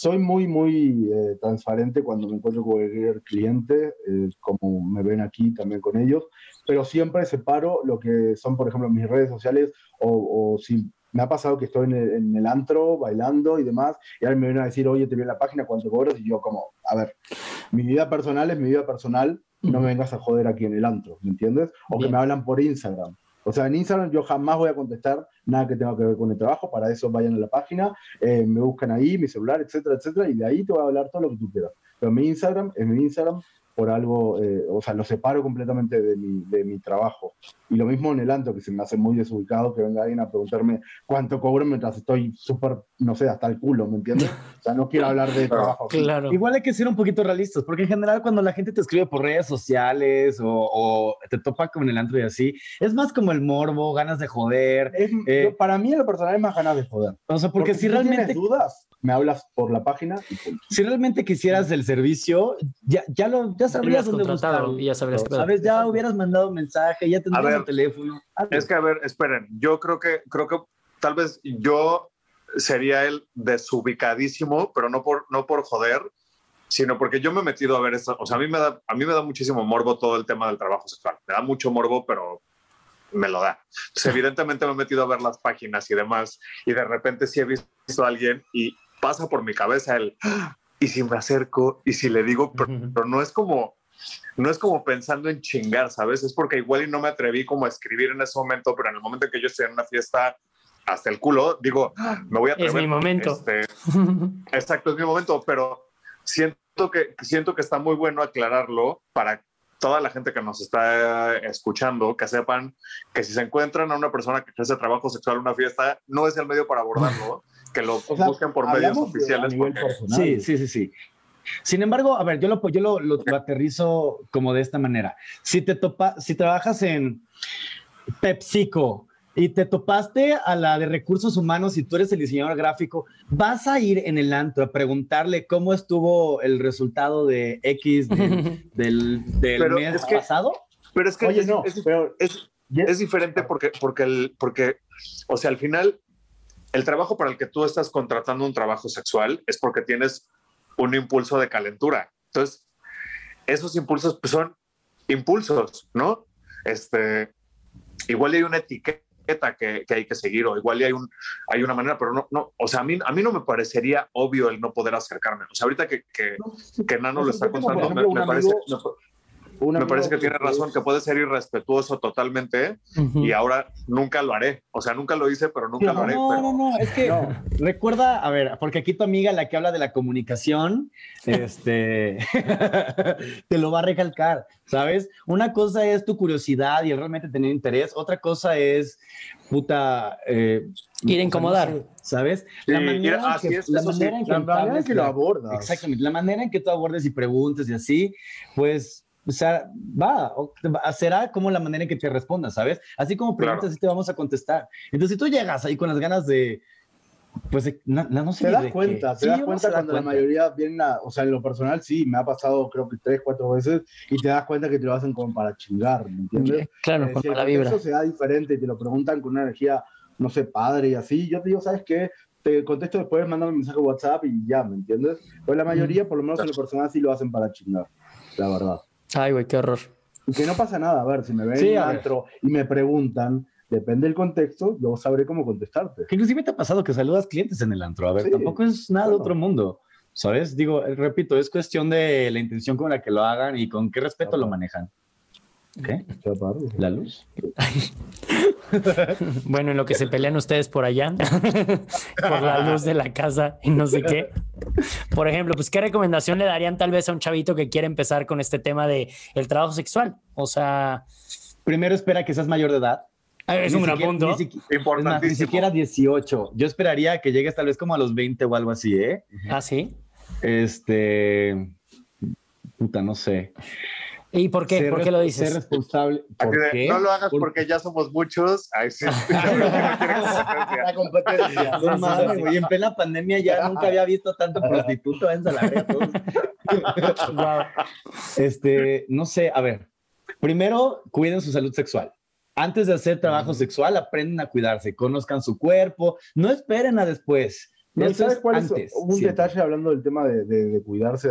soy muy, muy eh, transparente cuando me encuentro con cualquier cliente, eh, como me ven aquí también con ellos, pero siempre separo lo que son, por ejemplo, mis redes sociales o, o si me ha pasado que estoy en el, en el antro bailando y demás, y ahora me vienen a decir, oye, te vi en la página, ¿cuánto cobras? Y yo como, a ver, mi vida personal es mi vida personal, no me vengas a joder aquí en el antro, ¿me entiendes? O que Bien. me hablan por Instagram. O sea, en Instagram yo jamás voy a contestar nada que tenga que ver con el trabajo, para eso vayan a la página, eh, me buscan ahí, mi celular, etcétera, etcétera, y de ahí te voy a hablar todo lo que tú quieras. Pero mi Instagram es mi Instagram por algo, eh, o sea, lo separo completamente de mi, de mi trabajo. Y lo mismo en el antro, que se me hace muy desubicado que venga alguien a preguntarme cuánto cobro mientras estoy súper, no sé, hasta el culo, ¿me entiendes? O sea, no quiero hablar de trabajo. Claro. Igual hay que ser un poquito realistas, porque en general cuando la gente te escribe por redes sociales o, o te topa con el antro y así, es más como el morbo, ganas de joder. Es- Eh, para mí en lo personal es más ganas de joder. O sea, porque, si tú realmente tienes dudas, me hablas por la página y punto. si realmente quisieras el servicio, ya, ya lo ya sabrías dónde buscarlo. y ya sabrías pedo. ¿Sabes? Ya hubieras mandado un mensaje, ya tendrías ver, el teléfono. algo. Es que, a ver, esperen, yo creo que, creo que tal vez yo sería el desubicadísimo, pero no por, no por joder, sino porque yo me he metido a ver esto, o sea, a mí, me da, a mí me da muchísimo morbo todo el tema del trabajo sexual, me da mucho morbo, pero me lo da. Entonces, evidentemente me he metido a ver las páginas y demás, y de repente sí he visto a alguien y pasa por mi cabeza el, "Ah, y si me acerco, y si le digo, pero, no es como, no es como pensando en chingar, ¿sabes? Es porque igual y no me atreví como a escribir en ese momento, pero en el momento en que yo estoy en una fiesta hasta el culo, digo, "Ah, me voy a Es atrever. mi momento. Este, exacto, es mi momento, pero siento que, siento que está muy bueno aclararlo para toda la gente que nos está escuchando, que sepan que si se encuentran a una persona que ejerce trabajo sexual en una fiesta, no es el medio para abordarlo, que lo O sea, busquen por medios oficiales. porque-. Sí, sí, sí, sí. Sin embargo, a ver, yo lo, yo lo, lo- lo aterrizo como de esta manera. Si te topa, si trabajas en PepsiCo y te topaste a la de recursos humanos y tú eres el diseñador gráfico, vas a ir en el antro a preguntarle cómo estuvo el resultado de X del, del, del Pero mes es que- pasado. Pero es que Oye, es, no, es- pero es- ya- es diferente porque, porque, el, porque, o sea, al final, el trabajo para el que tú estás contratando un trabajo sexual es porque tienes un impulso de calentura. Entonces, esos impulsos pues, son impulsos, ¿no? Este, igual hay una etiqueta que, que hay que seguir o igual hay, un, hay una manera, pero no, no, o sea, a mí, a mí no me parecería obvio el no poder acercarme. O sea, ahorita que, que, que Nano No lo está contando, me, me parece... Me parece que tiene razón, que puede ser irrespetuoso totalmente Ujú. y ahora nunca lo haré. O sea, nunca lo hice, pero nunca lo haré. No, pero- no, no, es que recuerda, a ver, porque aquí tu amiga, la que habla de la comunicación, este, te lo va a recalcar, ¿sabes? Una cosa es tu curiosidad y el realmente tener interés, otra cosa es, puta... eh, Ir a sea, incomodar. no ¿Sabes? Sí, La manera, ir- en así que, es, la eso sí, manera en que la manera en que lo abordas. Exactamente, la manera en que tú abordes y preguntes y así, pues, o sea, va, será como la manera en que te respondas, ¿sabes? Así como preguntas, Claro. así te vamos a contestar. Entonces, si tú llegas ahí con las ganas de, pues, de- no, no, no sé. Te das cuenta, te Sí, das cuenta cuando la cuenta. mayoría vienen a, o sea, en lo personal sí, me ha pasado creo que tres, cuatro veces y te das cuenta que te lo hacen como para chingar, ¿me entiendes? Claro, Eh, con si el la vibra. contexto se da diferente y te lo preguntan con una energía, no sé, padre y así, yo te digo, ¿sabes qué? Te contesto después, mándame un mensaje a WhatsApp y ya, ¿me entiendes? Pues la mayoría, por lo menos en lo personal, sí lo hacen para chingar, la verdad. Ay, güey, qué horror. Y que no pasa nada, a ver, si me ven Sí, en antro y me preguntan, depende del contexto, yo sabré cómo contestarte. Que inclusive te ha pasado que saludas clientes en el antro. A ver, Sí, tampoco es nada de claro. otro mundo, ¿sabes? Digo, eh, repito, es cuestión de la intención con la que lo hagan y con qué respeto lo manejan. ¿Qué? ¿La luz? Bueno, en lo que se pelean ustedes por allá, por la luz de la casa y no sé qué. Por ejemplo, pues, ¿qué recomendación le darían tal vez a un chavito que quiere empezar con este tema de el trabajo sexual? O sea, Primero espera que seas mayor de edad. es Ni un gran siquiera- punto. ni Es más, ni siquiera 18. Yo esperaría que llegues tal vez como a los 20 o algo así, ¿eh? Ah, sí. Este. Puta, no sé. ¿Y por qué? Ser ¿Por qué lo dices? Ser responsable. ¿Por qué? No lo hagas Por- porque ya somos muchos. Ay, sí. La competencia. No mames, güey, en plena pandemia ya nunca había visto tanto prostituto, váyanse a la verga todos. Guau. Este, no sé, a ver. Primero, cuiden su salud sexual. Antes de hacer trabajo sexual, aprenden a cuidarse, conozcan su cuerpo, no esperen a después. No, ¿y Eso ¿Sabes es cuál antes, es un siempre. detalle hablando del tema de, de- de cuidarse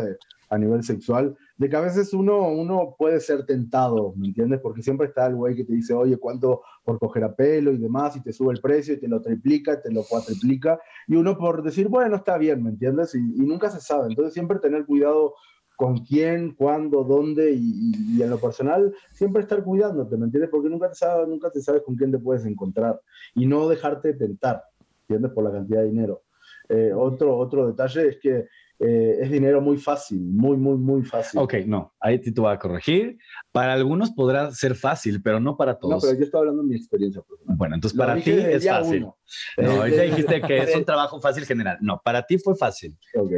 a nivel sexual? De que a veces uno, uno puede ser tentado, ¿me entiendes? Porque siempre está el güey que te dice, oye, ¿cuánto por coger a pelo y demás? Y te sube el precio y te lo triplica, te lo cuatriplica. Y uno por decir, bueno, está bien, ¿me entiendes? Y, nunca se sabe. Entonces siempre tener cuidado con quién, cuándo, dónde y en lo personal siempre estar cuidándote, ¿me entiendes? Porque nunca te sabes, nunca te sabes con quién te puedes encontrar y no dejarte tentar, ¿entiendes? Por la cantidad de dinero. Eh, otro, otro detalle es que eh, es dinero muy fácil, muy, muy, muy fácil. Ok, no, ahí te voy a corregir. Para algunos podrá ser fácil, pero no para No, todos. pero yo estoy hablando de mi experiencia personal. Bueno, entonces Lo para ti es fácil. uno. No, ahorita dijiste que es un trabajo fácil general. No, para ti fue fácil. Ok.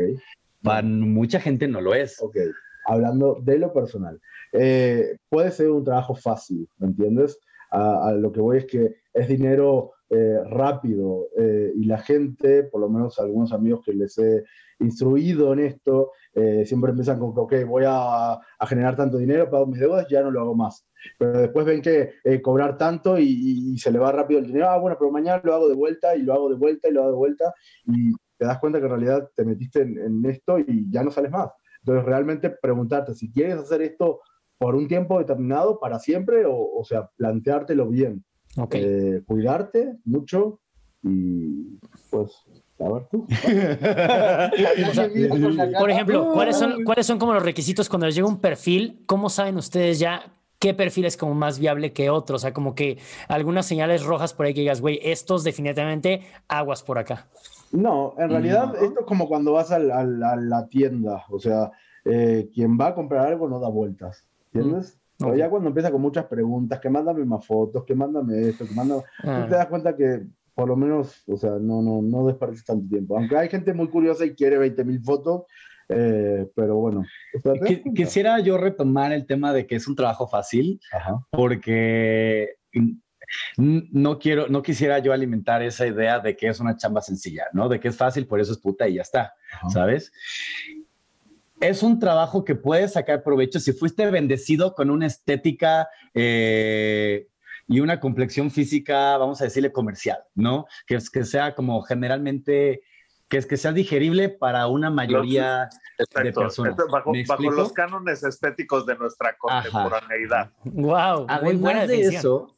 Para mucha gente no lo es. Ok, hablando de lo personal. Eh, puede ser un trabajo fácil, ¿me entiendes? A, a lo que voy es que es dinero eh, rápido eh, y la gente, por lo menos algunos amigos que les he instruido en esto, eh, siempre empiezan con que, ok, voy a, a generar tanto dinero, pago mis deudas, ya no lo hago más. Pero después ven que cobrar tanto y, y- y se le va rápido el dinero, ah, bueno, pero mañana lo hago de vuelta y lo hago de vuelta y lo hago de vuelta y te das cuenta que en realidad te metiste en, en esto y ya no sales más. Entonces, realmente preguntarte si quieres hacer esto por un tiempo determinado, para siempre, o, o sea, planteártelo bien. Ok. Eh, cuidarte mucho y pues, a ver tú. Por ejemplo, ¿cuáles son, ¿cuáles son como los requisitos cuando les llega un perfil? ¿Cómo saben ustedes ya qué perfil es como más viable que otro? O sea, como que algunas señales rojas por ahí que digas, güey, estos definitivamente aguas por acá. No, en realidad esto es como cuando vas al- al- a la tienda, o sea, eh, quien va a comprar algo no da vueltas, ¿entiendes? O ok. ya cuando empieza con muchas preguntas, que mándame más fotos, que mándame esto, que mándame... Ah. Tú te das cuenta que por lo menos, o sea, no, no, no desperdices tanto tiempo. Aunque hay gente muy curiosa y quiere 20.000 fotos, eh, pero bueno. cuenta. Quisiera yo retomar el tema de que es un trabajo fácil, Ajá. porque no quiero, no quisiera yo alimentar esa idea de que es una chamba sencilla, ¿no? De que es fácil, por eso es puta y ya está, Ajá. ¿sabes? Es un trabajo que puedes sacar provecho si fuiste bendecido con una estética eh, y una complexión física, vamos a decirle comercial, ¿no? Que, es, que sea como generalmente, que es que sea digerible para una mayoría Exacto. personas. Bajo, ¿Me bajo explico? los cánones estéticos de nuestra contemporaneidad. Wow. muy buena Además de eso,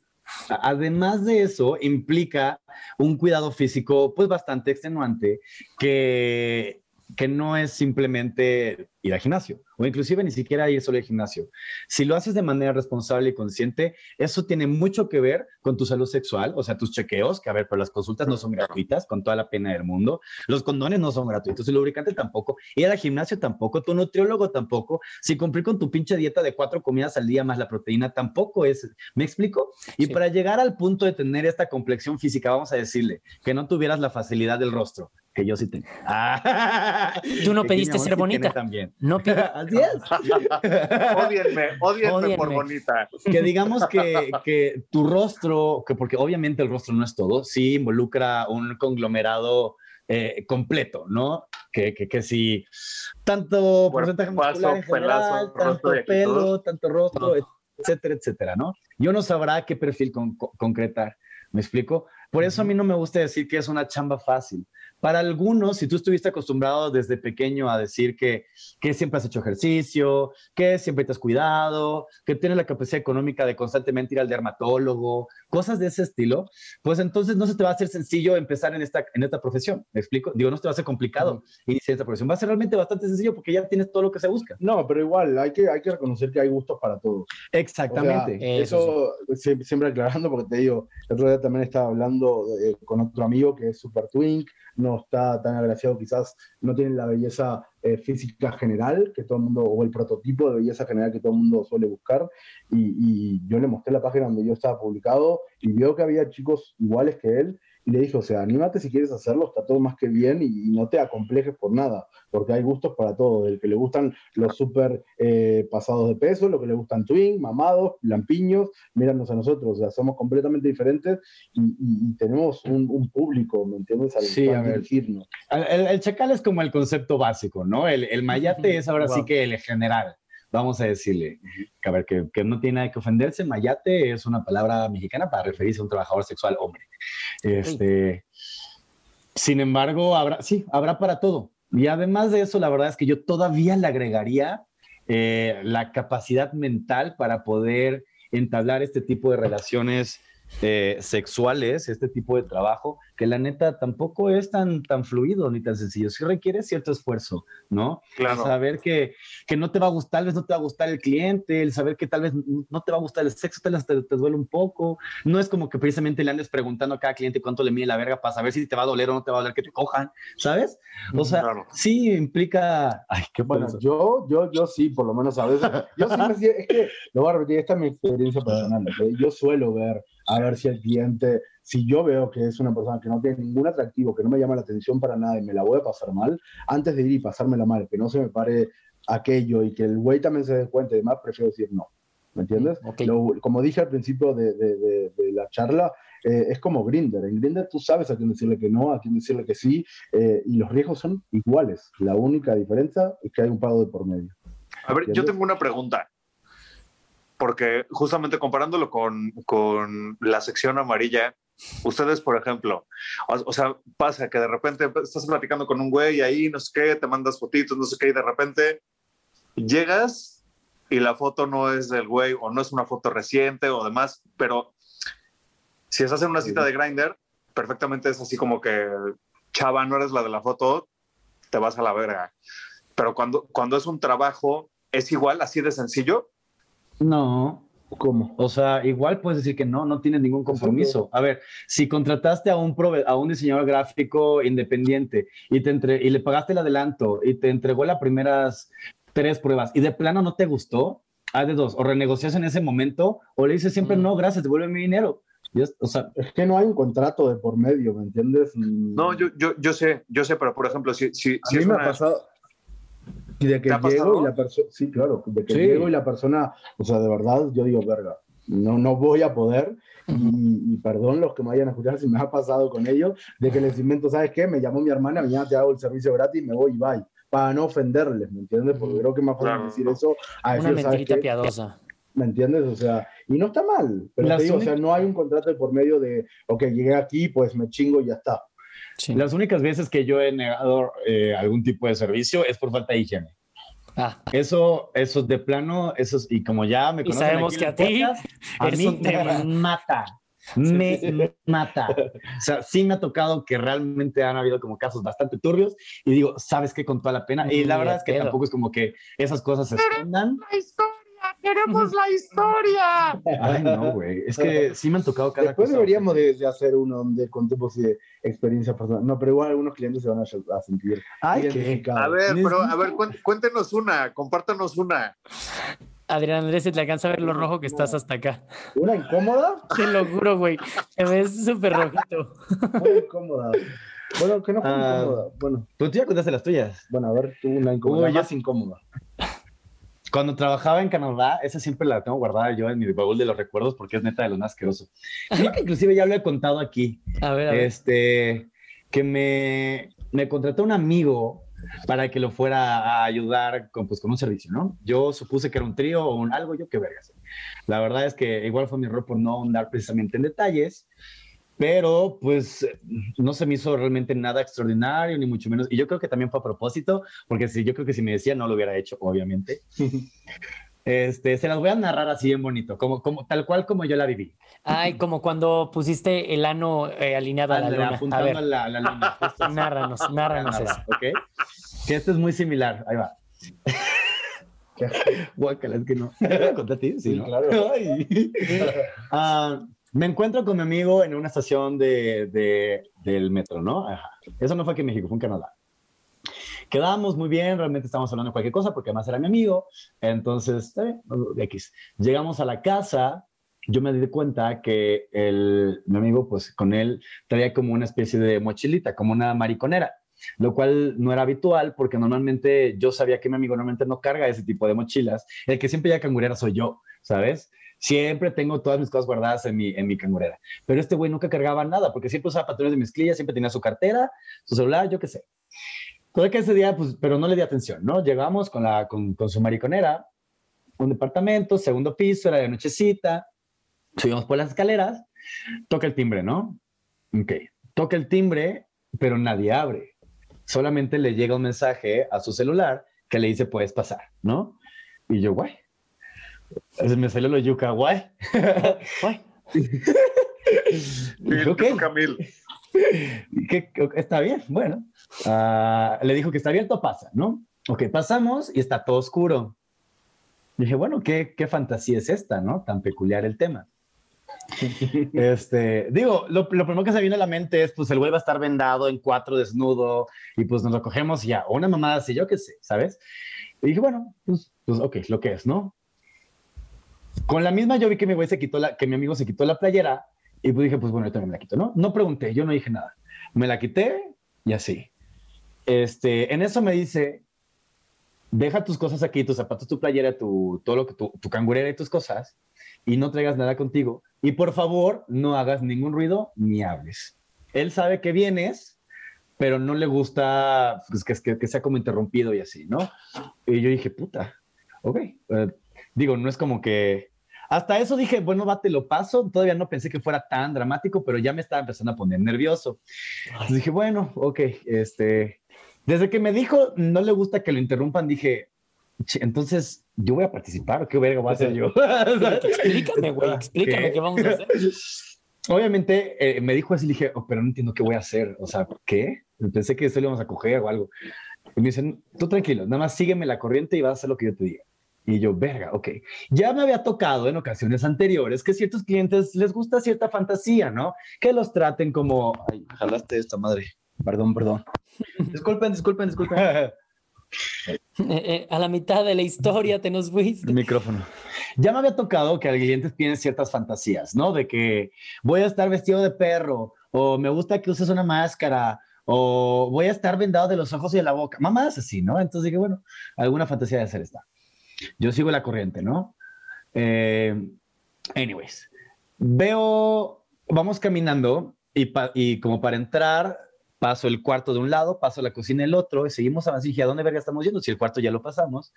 a- además de eso, implica un cuidado físico pues bastante extenuante que que no es simplemente ir al gimnasio o inclusive ni siquiera ir solo al gimnasio. Si lo haces de manera responsable y consciente, eso tiene mucho que ver con tu salud sexual, o sea, tus chequeos, que a ver, pero las consultas no son gratuitas, con toda la pena del mundo, los condones no son gratuitos, el lubricante tampoco, ir al gimnasio tampoco, tu nutriólogo tampoco, si cumplir con tu pinche dieta de cuatro comidas al día más la proteína tampoco es, ¿me explico? Y para llegar al punto de tener esta complexión física, vamos a decirle que no tuvieras la facilidad del rostro, que yo sí tengo. Ah, Tú no pediste ser bonita. También. No pidas. Así es. Odienme, odienme por bonita. que digamos que, que tu rostro, que porque obviamente el rostro no es todo, sí involucra un conglomerado eh, completo, ¿no? Que, que, que si tanto porcentaje muscular en general, pelazo, tanto pelo, tanto rostro, etcétera, etcétera, ¿no? Yo no sabrá qué perfil con- con- concretar, ¿me explico? Por eso a mí no me gusta decir que es una chamba fácil. Para algunos, si tú estuviste acostumbrado desde pequeño a decir que, que siempre has hecho ejercicio, que siempre te has cuidado, que tienes la capacidad económica de constantemente ir al dermatólogo, cosas de ese estilo, pues entonces no se te va a hacer sencillo empezar en esta, en esta profesión. ¿Me explico? Digo, no se te va a hacer complicado iniciar esta profesión. Va a ser realmente bastante sencillo porque ya tienes todo lo que se busca. No, pero igual, hay que, hay que reconocer que hay gustos para todos. Exactamente. O sea, eso sie- siempre aclarando, porque te digo, el otro día también estaba hablando eh, con otro amigo que es super twink, no está tan agraciado, quizás no tiene la belleza eh, física general que todo el mundo, o el prototipo de belleza general que todo el mundo suele buscar. Y, y yo le mostré la página donde yo estaba publicado y vio que había chicos iguales que él. Y le dije, o sea, anímate si quieres hacerlo, está todo más que bien y, no te acomplejes por nada, porque hay gustos para todo, el que le gustan los súper eh, pasados de peso, lo que le gustan twin, mamados, lampiños, míranos a nosotros, o sea, somos completamente diferentes y, y- y tenemos un, un público, ¿me entiendes? Al Sí, a ver. dirigirnos. El, chacal es como el concepto básico, ¿no? El, el mayate es ahora sí que el general, vamos a decirle. Que, a ver, que, que no tiene nada que ofenderse. Mayate es una palabra mexicana para referirse a un trabajador sexual hombre. Este, sin embargo, habrá, sí, habrá para todo. Y además de eso, la verdad es que yo todavía le agregaría eh, la capacidad mental para poder entablar este tipo de relaciones eh, sexuales, este tipo de trabajo, que la neta tampoco es tan, tan fluido ni tan sencillo. Sí requiere cierto esfuerzo, ¿no? Claro. Saber que, que no te va a gustar, tal vez no te va a gustar el cliente, el saber que tal vez no te va a gustar el sexo, tal vez te, te duele un poco. No es como que precisamente le andes preguntando a cada cliente cuánto le mide la verga para saber si te va a doler o no te va a doler que te cojan, ¿sabes? O sea, Claro. sí implica... Ay, qué Bueno, yo, yo, yo sí, por lo menos a veces. Yo sí me es que, lo voy a repetir, esta es mi experiencia personal. ¿ok? Yo suelo ver, a ver si el cliente, si yo veo que es una persona que no tiene ningún atractivo, que no me llama la atención para nada y me la voy a pasar mal, antes de ir y pasármela mal, que no se me pare aquello y que el güey también se dé cuenta y demás, prefiero decir no. ¿Me entiendes? Ok. Lo- como dije al principio de, de- de- de la charla, eh, es como Grinder. En Grinder tú sabes a quién decirle que no, a quién decirle que sí, eh, y los riesgos son iguales. La única diferencia es que hay un pago de por medio. A ver, yo ¿Entiendes? tengo una pregunta. Porque justamente comparándolo con, con la sección amarilla, ustedes, por ejemplo, o, o sea, pasa que de repente estás platicando con un güey ahí, no sé qué, te mandas fotitos, no sé qué, y de repente llegas y la foto no es del güey o no es una foto reciente o demás, pero si estás en una cita de Grinder, perfectamente es así como que, chava, no eres la de la foto, te vas a la verga. Pero cuando, cuando es un trabajo, ¿es igual, así de sencillo? No. ¿Cómo? O sea, igual puedes decir que no, no tienes ningún compromiso. A ver, si contrataste a un, prove- a un diseñador gráfico independiente y, te entre- y le pagaste el adelanto y te entregó las primeras tres pruebas y de plano no te gustó, hay de dos, o renegocias en ese momento o le dices siempre no, gracias, devuelve mi dinero. Es- o sea, Es que no hay un contrato de por medio, ¿me entiendes? Mm, No, yo, yo, yo sé, yo sé, pero por ejemplo, si, si, A si mí es me una- ha pasado. Y de que ¿Te ha llego y la persona. Sí, claro, de que Sí. llego y la persona. O sea, de verdad, yo digo, verga, no, no voy a poder. Y, y perdón los que me vayan a escuchar si me ha pasado con ellos, de que les invento, ¿sabes qué? Me llamó mi hermana, mañana te hago el servicio gratis, me voy y bye. Para no ofenderles, ¿me entiendes? Porque creo que más fácil Claro. decir eso a Una decir, ¿sabes mentirita piadosa. ¿Me entiendes? O sea, y no está mal, pero te digo, o sea, no hay un contrato por medio de, ok, llegué aquí, pues me chingo y ya está. Sí. las únicas veces que yo he negado eh, algún tipo de servicio es por falta de higiene. Ah, Eso, eso de plano, eso es- y como ya me Y conocen sabemos aquí que a ti podcast, a mí un tema. me mata. me mata. O sea, sí me ha tocado que realmente han habido como casos bastante turbios y digo, ¿sabes qué? Con toda la pena. Y la verdad es que tampoco es como que esas cosas se escondan. Queremos la historia. Ay, no, güey. Es que sí me han tocado cada Después cosa. deberíamos de, de hacer uno donde contemos de experiencias personales. No, pero igual algunos clientes se van a, a sentir Ay, ¿qué? identificados. A ver, pero a ver, cuéntenos una, compártanos una. Adrián Andrés, se te alcanza a ver lo rojo que estás hasta acá. ¿Una incómoda? Te lo juro, güey. Te ves súper rojito. Muy incómoda. Bueno, que no fue Ah. incómoda. Bueno, Pues tú ya contaste las tuyas. bueno, a ver, tú una incómoda. Uy, yo- más incómoda. Cuando trabajaba en Canadá, esa siempre la tengo guardada yo en mi baúl de los recuerdos porque es neta de lo más asqueroso. Creo que inclusive ya lo he contado aquí. A ver, a ver. Este, que me, me contrató un amigo para que lo fuera a ayudar con, pues, con un servicio, ¿no? Yo supuse que era un trío o un algo, yo qué vergas. La verdad es que igual fue mi error por no andar precisamente en detalles, pero pues no se me hizo realmente nada extraordinario, ni mucho menos. Y yo creo que también fue a propósito, porque si, yo creo que si me decía no lo hubiera hecho, obviamente. Este, se las voy a narrar así bien bonito, como, como, tal cual como yo la viví. Ay, como cuando pusiste el ano eh, alineado a la luna. A apuntando ver, a la, a la luna. Justo así. Nárranos, nárranos a eso. narrar, ¿Ok? Que esto es muy similar. Ahí va. Guácala, es que no. ¿Te lo conté a ti? Sí, Sí, ¿no? claro. Ay. Ah, me encuentro con mi amigo en una estación de, de- del metro, ¿no? Ajá. Eso no fue aquí en México, fue en Canadá. Quedamos muy bien, realmente estábamos hablando de cualquier cosa porque además era mi amigo. Entonces, bien, X. Llegamos a la casa, yo me di cuenta que el, mi amigo, pues con él traía como una especie de mochilita, como una mariconera, lo cual no era habitual porque normalmente yo sabía que mi amigo normalmente no carga ese tipo de mochilas. El que siempre ya cangurera soy yo, ¿sabes? Siempre tengo todas mis cosas guardadas en mi, en mi cangurera. Pero este güey nunca cargaba nada porque siempre usaba patrones de mezclilla, siempre tenía su cartera, su celular, yo qué sé. Todo que ese día, pues, pero no le di atención, ¿no? Llegamos con, la, con, con su mariconera, un departamento, segundo piso, era de nochecita, subimos por las escaleras, toca el timbre, ¿no? Ok, toca el timbre, pero nadie abre. Solamente le llega un mensaje a su celular que le dice, puedes pasar, ¿no? Y yo, guay. Entonces me salió lo yuca, guay. Guay. Dije, ok, Camil. que- está bien, bueno. Ah, le dijo que está abierto, pasa, ¿no? Ok, pasamos y está todo oscuro. Dije, bueno, ¿qué, qué fantasía es esta, no? Tan peculiar el tema. Este, digo, lo, lo primero que se viene a la mente es, pues el güey va a estar vendado en cuatro desnudo y pues nos lo cogemos y ya, una mamada así, yo qué sé, ¿sabes? Y dije, bueno, pues, pues ok, lo que es, ¿no? Con la misma yo vi que mi güey se quitó la, que mi amigo se quitó la playera y pues dije, pues bueno, yo también me la quito, ¿no? No pregunté, yo no dije nada. Me la quité y así. Este, en eso me dice, deja tus cosas aquí, tus zapatos, tu playera, tu, todo lo que tu, tu cangurera y tus cosas y no traigas nada contigo. Y por favor, no hagas ningún ruido ni hables. Él sabe que vienes, pero no le gusta pues, que, que, que sea como interrumpido y así, ¿no? Y yo dije, puta, ok. Digo, no es como que... Hasta eso dije, bueno, va, te lo paso. Todavía no pensé que fuera tan dramático, pero ya me estaba empezando a poner nervioso. Entonces dije, bueno, ok, este... Desde que me dijo, no le gusta que lo interrumpan, dije, "Che, entonces, ¿yo voy a participar o qué verga voy a hacer yo? Explícame, güey, explícame qué vamos a hacer. Obviamente eh, me dijo así, le dije, "Oh, pero no entiendo qué voy a hacer. O sea, ¿qué? Pensé que esto lo íbamos a coger o algo. Y me dicen, tú tranquilo, nada más sígueme la corriente y vas a hacer lo que yo te diga. Y yo, verga, ok. Ya me había tocado en ocasiones anteriores que ciertos clientes les gusta cierta fantasía, ¿no? Que los traten como, ay, jalaste esta madre. Perdón, perdón. Disculpen, disculpen, disculpen. Eh, eh, a la mitad de la historia te nos fuiste. El micrófono. Ya me había tocado que los clientes tienen ciertas fantasías, ¿no? De que voy a estar vestido de perro, o me gusta que uses una máscara, o voy a estar vendado de los ojos y de la boca. Mamás así, ¿no? Entonces dije, bueno, alguna fantasía de hacer esta. Yo sigo la corriente, ¿no? Eh, anyways, veo, vamos caminando y, pa- y como para entrar, paso el cuarto de un lado, paso la cocina del otro, y seguimos avanzando. ¿a dónde verga estamos yendo? Si el cuarto ya lo pasamos.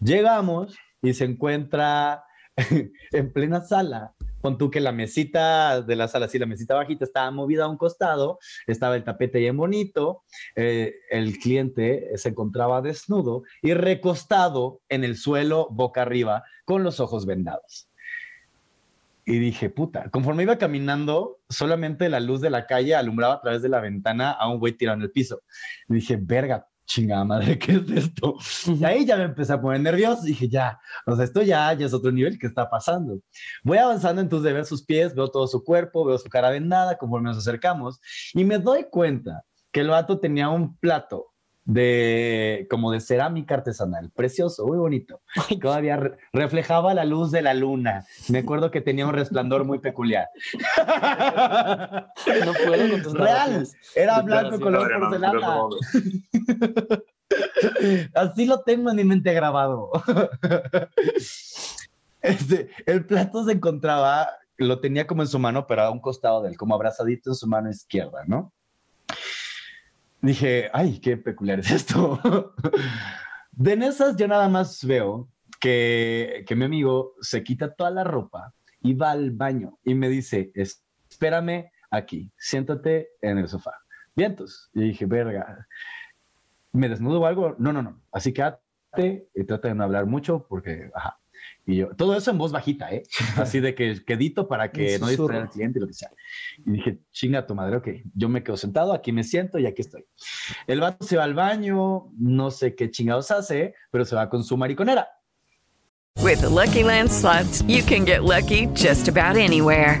Llegamos y se encuentra en plena sala. Pon tú que la mesita de la sala, sí, la mesita bajita estaba movida a un costado, estaba el tapete bien bonito, eh, el cliente se encontraba desnudo y recostado en el suelo boca arriba con los ojos vendados. Y dije, puta, conforme iba caminando, solamente la luz de la calle alumbraba a través de la ventana a un güey tirado en el piso. Dije, verga, chingada madre, ¿qué es esto? Y ahí ya me empecé a poner nervioso. Dije, ya, o sea, esto ya, ya es otro nivel que está pasando. Voy avanzando entonces de ver sus pies, veo todo su cuerpo, veo su cara vendada conforme nos acercamos y me doy cuenta que el vato tenía un plato de como de cerámica artesanal, precioso, muy bonito. Todavía re- reflejaba la luz de la luna. Me acuerdo que tenía un resplandor muy peculiar. No puedo con tus Real, era blanco color Adriano, porcelana. no, Así lo tengo en mi mente grabado. Este, el plato se encontraba, lo tenía como en su mano, pero a un costado de él, como abrazadito en su mano izquierda, ¿no? Dije, ay, qué peculiar es esto. De en esas yo nada más veo que, que mi amigo se quita toda la ropa y va al baño y me dice, "Es- espérame aquí, siéntate en el sofá. Vientos. Y dije, verga, ¿me desnudo o algo? No, no, no. Así quédate y trata de no hablar mucho porque, ajá. Y yo, todo eso en voz bajita, ¿eh? Así de que quedito para que no distraiga al cliente y lo que sea. Y dije, chinga tu madre, ok. Yo me quedo sentado, aquí me siento y aquí estoy. El vato se va al baño, no sé qué chingados hace, pero se va con su mariconera. With the Lucky Land slots, you can get lucky just about anywhere.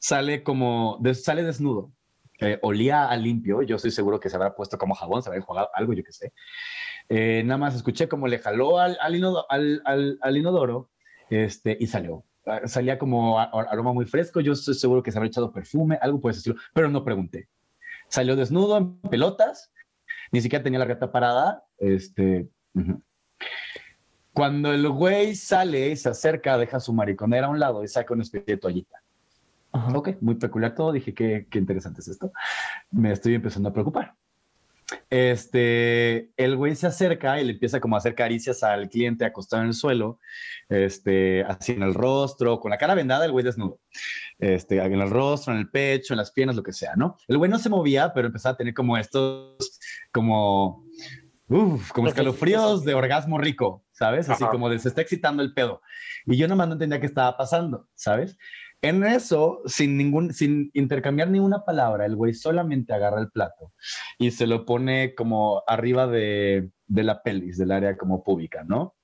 sale como, sale desnudo. Olía a limpio. Yo estoy seguro que se habrá puesto como jabón, se habrá enjuagado algo, yo qué sé. Eh, nada más escuché como le jaló al, al, inodo- al- al- al inodoro este, y salió. Ah, Salía como aroma muy fresco. Yo estoy seguro que se habrá echado perfume, algo por estilo, pero no pregunté. Salió desnudo en pelotas, ni siquiera tenía la reta parada. Este. Cuando el güey sale se acerca, deja su mariconera a un lado y saca una especie de toallita. Ok, muy peculiar todo. Dije, qué, qué interesante es esto. Me estoy empezando a preocupar. Este, el güey se acerca y le empieza como a hacer caricias al cliente acostado en el suelo, este, así en el rostro, con la cara vendada, el güey desnudo. Este, en el rostro, en el pecho, en las piernas, lo que sea, ¿no? El güey no se movía, pero empezaba a tener como estos, como, uf, como escalofríos de orgasmo rico, ¿sabes? Así Ajá. como de se está excitando el pedo. Y yo nomás no entendía qué estaba pasando, ¿sabes? En eso, sin, ningún, sin intercambiar ninguna palabra, el güey solamente agarra el plato y se lo pone como arriba de, de la pelvis, del área como pública, ¿no?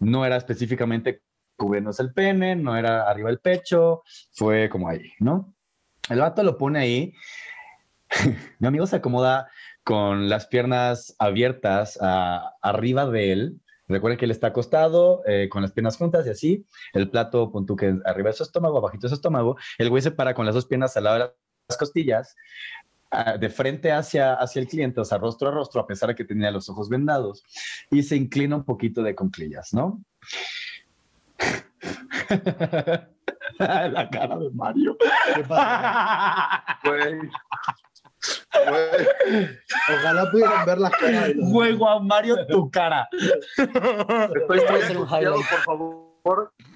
No era específicamente cubriéndose el pene, no era arriba del pecho, fue como ahí, ¿no? El vato lo pone ahí. Mi amigo se acomoda con las piernas abiertas arriba de él. Recuerden que él está acostado eh, con las piernas juntas y así. El plato, pon tú que arriba de su estómago, abajito de su estómago. El güey se para con las dos piernas al lado de las costillas, ah, de frente hacia, hacia el cliente, o sea, rostro a rostro, a pesar de que tenía los ojos vendados, y se inclina un poquito de conclillas, ¿no? La cara de Mario. Güey. Güey. Ojalá pudieran ver las caras de los Juego a Mario tu cara. Muy Puede ser un highlight. por favor.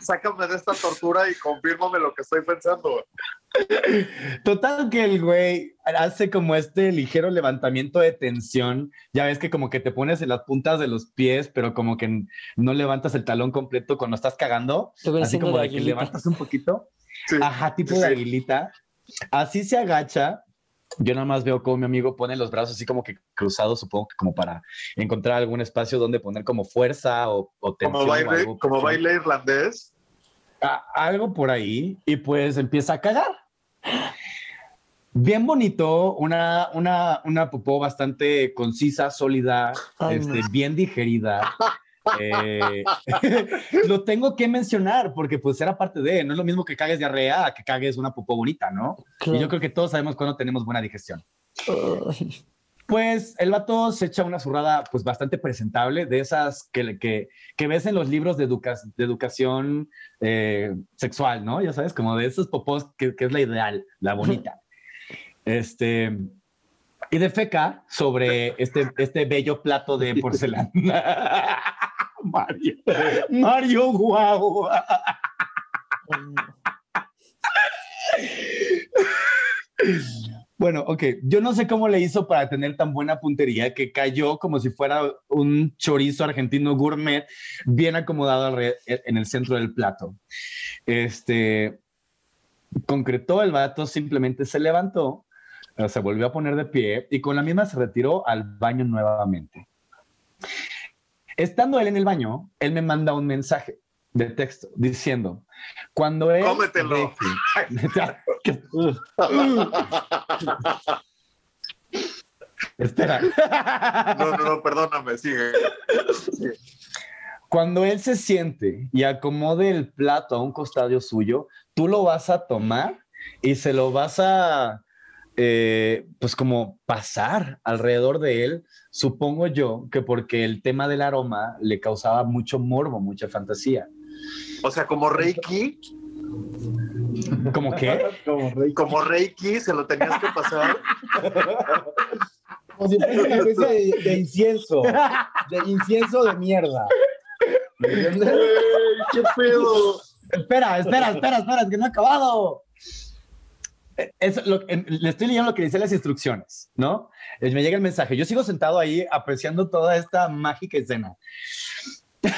Sácame de esta tortura y confírmame lo que estoy pensando. Total que el güey hace como este ligero levantamiento de tensión. Ya ves que como que te pones en las puntas de los pies, pero como que no levantas el talón completo cuando estás cagando. Así como de de que levantas un poquito. Sí. Ajá, tipo Sí, de aguilita. Así se agacha. Yo nada más veo cómo mi amigo pone los brazos así como que cruzados, supongo que como para encontrar algún espacio donde poner como fuerza o, o tensión. Como o baile, algo. como baile irlandés. A- algo por ahí y pues empieza a cagar. Bien bonito, una, una, una popó bastante concisa, sólida, este, no. bien digerida. Eh, lo tengo que mencionar porque pues era parte de, no es lo mismo que cagues diarrea a que cagues una popó bonita, ¿no? Claro. Y yo creo que todos sabemos cuando tenemos buena digestión. Ay. Pues el vato se echa una zurrada pues bastante presentable, de esas que, que, que ves en los libros de, educa- de educación eh, sexual, ¿no? Ya sabes, como de esos popós que, que es la ideal, la bonita. Este, y defeca sobre este, este bello plato de porcelana. Mario, Mario, guau. Bueno, ok, yo no sé cómo le hizo para tener tan buena puntería que cayó como si fuera un chorizo argentino gourmet bien acomodado alre- en el centro del plato. Este, concretó el vato, simplemente se levantó, eh, se volvió a poner de pie y con la misma se retiró al baño nuevamente. Estando él en el baño, él me manda un mensaje de texto diciendo, cuando él... Cómetelo. Espera. No, no, no, perdóname, sigue. Cuando él se siente y acomode el plato a un costado suyo, tú lo vas a tomar y se lo vas a, eh, pues como pasar alrededor de él, supongo yo que porque el tema del aroma le causaba mucho morbo, mucha fantasía. O sea, como Reiki, ¿Cómo qué? Como rey. como Reiki, se lo tenías que pasar. Como si fuera una especie de, de incienso. De incienso de mierda. ¿Me entiendes? ¡Qué pedo! Espera, espera, espera, espera, es que no he acabado. Es lo- le estoy leyendo lo que dice las instrucciones, ¿no? Eh, Me llega el mensaje. Yo sigo sentado ahí apreciando toda esta mágica escena.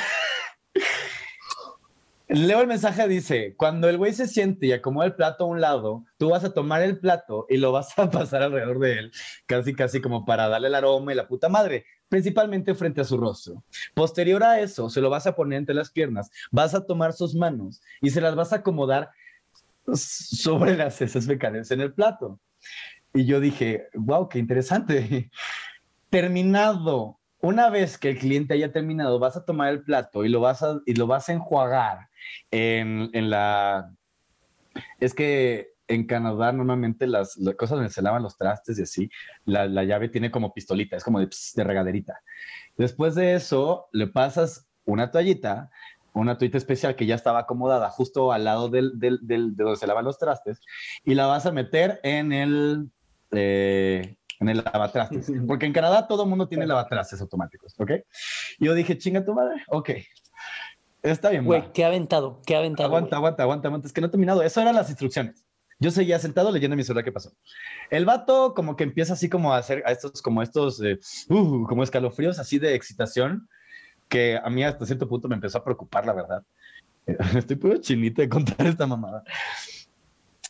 Leo el mensaje, dice, cuando el güey se siente y acomoda el plato a un lado, tú vas a tomar el plato y lo vas a pasar alrededor de él, casi, casi como para darle el aroma y la puta madre, principalmente frente a su rostro. Posterior a eso, se lo vas a poner entre las piernas, vas a tomar sus manos y se las vas a acomodar sobre las heces fecales en el plato. Y yo dije, wow, qué interesante. Terminado, una vez que el cliente haya terminado, vas a tomar el plato y lo vas a, y lo vas a enjuagar en, en la... Es que en Canadá normalmente las, cosas donde se lavan los trastes y así, la, la llave tiene como pistolita, es como de, de regaderita. Después de eso, le pasas una toallita, una toallita especial que ya estaba acomodada justo al lado del, del- del- de donde se lavan los trastes, y la vas a meter en el, eh, en el lavatrastes. Porque en Canadá todo el mundo tiene lavatrastes automáticos, ¿ok? Y yo dije, chinga tu madre, ok. Está bien. Güey, qué aventado, qué aventado. Aguanta, aguanta, aguanta, aguanta. Es que no he terminado. Eso eran las instrucciones. Yo seguía sentado leyendo mi celular qué pasó. El vato como que empieza así como a hacer a estos, como estos, eh, uh, como escalofríos así de excitación, que a mí hasta cierto punto me empezó a preocupar, la verdad. Estoy puro chinito de contar esta mamada.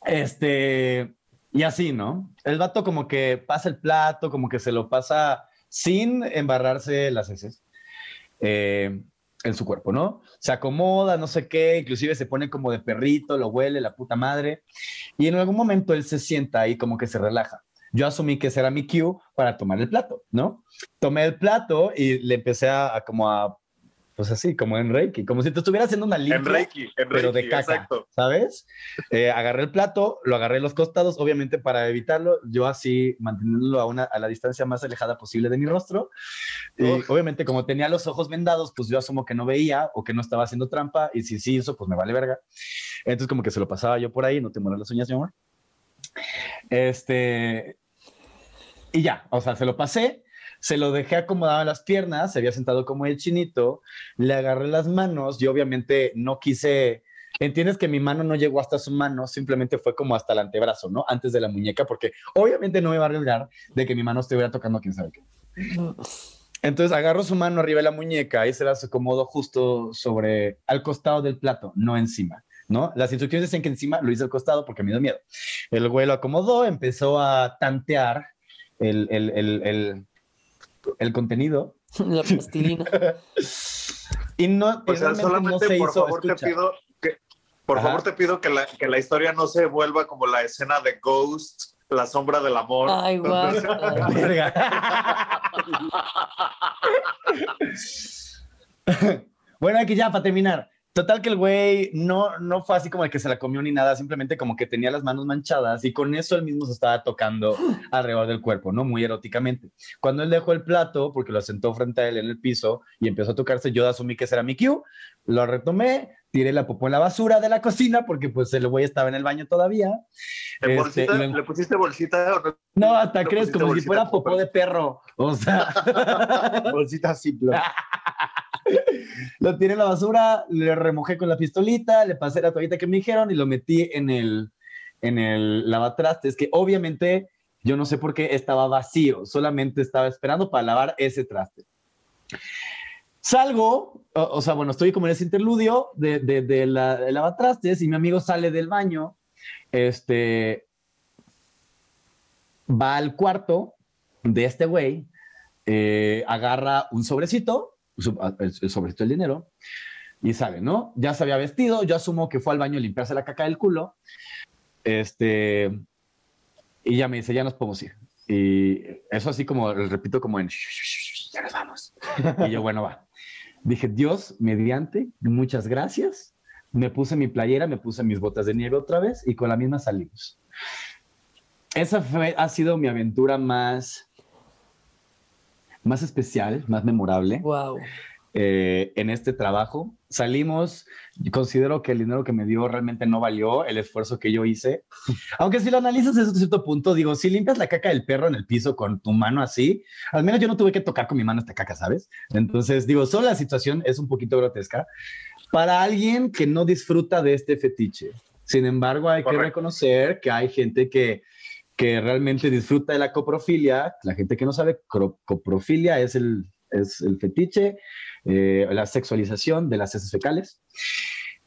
Este, y así, ¿no? El vato como que pasa el plato, como que se lo pasa sin embarrarse las heces. Eh, en su cuerpo, ¿no? Se acomoda, no sé qué, inclusive se pone como de perrito, lo huele, la puta madre. Y en algún momento él se sienta ahí como que se relaja. Yo asumí que ese era mi cue para tomar el plato, ¿no? Tomé el plato y le empecé a, a como a, pues así, como en Reiki, como si te estuviera haciendo una limpia, En Reiki, en pero de Reiki, caca, exacto. ¿sabes? Eh, agarré el plato, lo agarré en los costados, obviamente para evitarlo, yo así manteniéndolo a, una, a la distancia más alejada posible de mi rostro. Y obviamente como tenía los ojos vendados, pues yo asumo que no veía o que no estaba haciendo trampa y si sí hizo, pues me vale verga. Entonces como que se lo pasaba yo por ahí, no te mueras las uñas, mi amor. Este... Y ya, o sea, se lo pasé, se lo dejé acomodado en las piernas, se había sentado como el chinito, le agarré las manos, yo obviamente no quise, entiendes que mi mano no llegó hasta su mano, simplemente fue como hasta el antebrazo, ¿no? Antes de la muñeca, porque obviamente no me iba a arriesgar de que mi mano estuviera tocando quién sabe qué. Entonces agarro su mano arriba de la muñeca y se las acomodo justo sobre, al costado del plato, no encima. ¿No? Las instrucciones dicen que encima lo hice al costado porque me dio miedo. El güey lo acomodó, empezó a tantear el, el, el, el, el contenido. La plastilina. y no, O sea, realmente solamente no se por hizo, favor escucha. te pido que Por Ajá. favor, te pido que la, que la historia no se vuelva como la escena de Ghost, la sombra del amor. Ay, guau. Verga. bueno, aquí ya para terminar. Total que el güey no, no fue así como el que se la comió ni nada, simplemente como que tenía las manos manchadas y con eso él mismo se estaba tocando alrededor del cuerpo, ¿no? Muy eróticamente. Cuando él dejó el plato, porque lo sentó frente a él en el piso y empezó a tocarse, yo asumí que ese era mi cue, lo retomé, tiré la popó en la basura de la cocina porque pues el güey estaba en el baño todavía. ¿En Este, bolsita? lo- ¿Le pusiste bolsita o no? no, hasta ¿Le crees como si fuera popó de perro. O sea, Bolsita Ziploc. lo tiré en la basura, le remojé con la pistolita, le pasé la toallita que me dijeron y lo metí en el, en el lavatrastes, que obviamente yo no sé por qué estaba vacío, solamente estaba esperando para lavar ese traste. Salgo, o, sea, bueno, estoy como en ese interludio de, de, de la, de lavatrastes y mi amigo sale del baño, este, va al cuarto de este güey, eh, agarra un sobrecito, el, el sobrecito del dinero, y sale, ¿no? Ya se había vestido, yo asumo que fue al baño a limpiarse la caca del culo, este, y ya me dice, ya nos podemos ir. Y eso así como, repito, como en, ya nos vamos. Y yo, bueno, va. Dije, Dios, mediante, muchas gracias. Me puse mi playera, me puse mis botas de nieve otra vez y con la misma salimos. Esa fue, ha sido mi aventura más, más especial, más memorable Wow. eh, en este trabajo. Salimos, y considero que el dinero que me dio realmente no valió el esfuerzo que yo hice. Aunque si lo analizas desde cierto punto, digo, si limpias la caca del perro en el piso con tu mano así, al menos yo no tuve que tocar con mi mano esta caca, ¿sabes? Entonces, digo, solo la situación es un poquito grotesca para alguien que no disfruta de este fetiche. Sin embargo, hay que reconocer que hay gente que, que realmente disfruta de la coprofilia. La gente que no sabe, coprofilia es el, es el fetiche, eh, la sexualización de las heces fecales.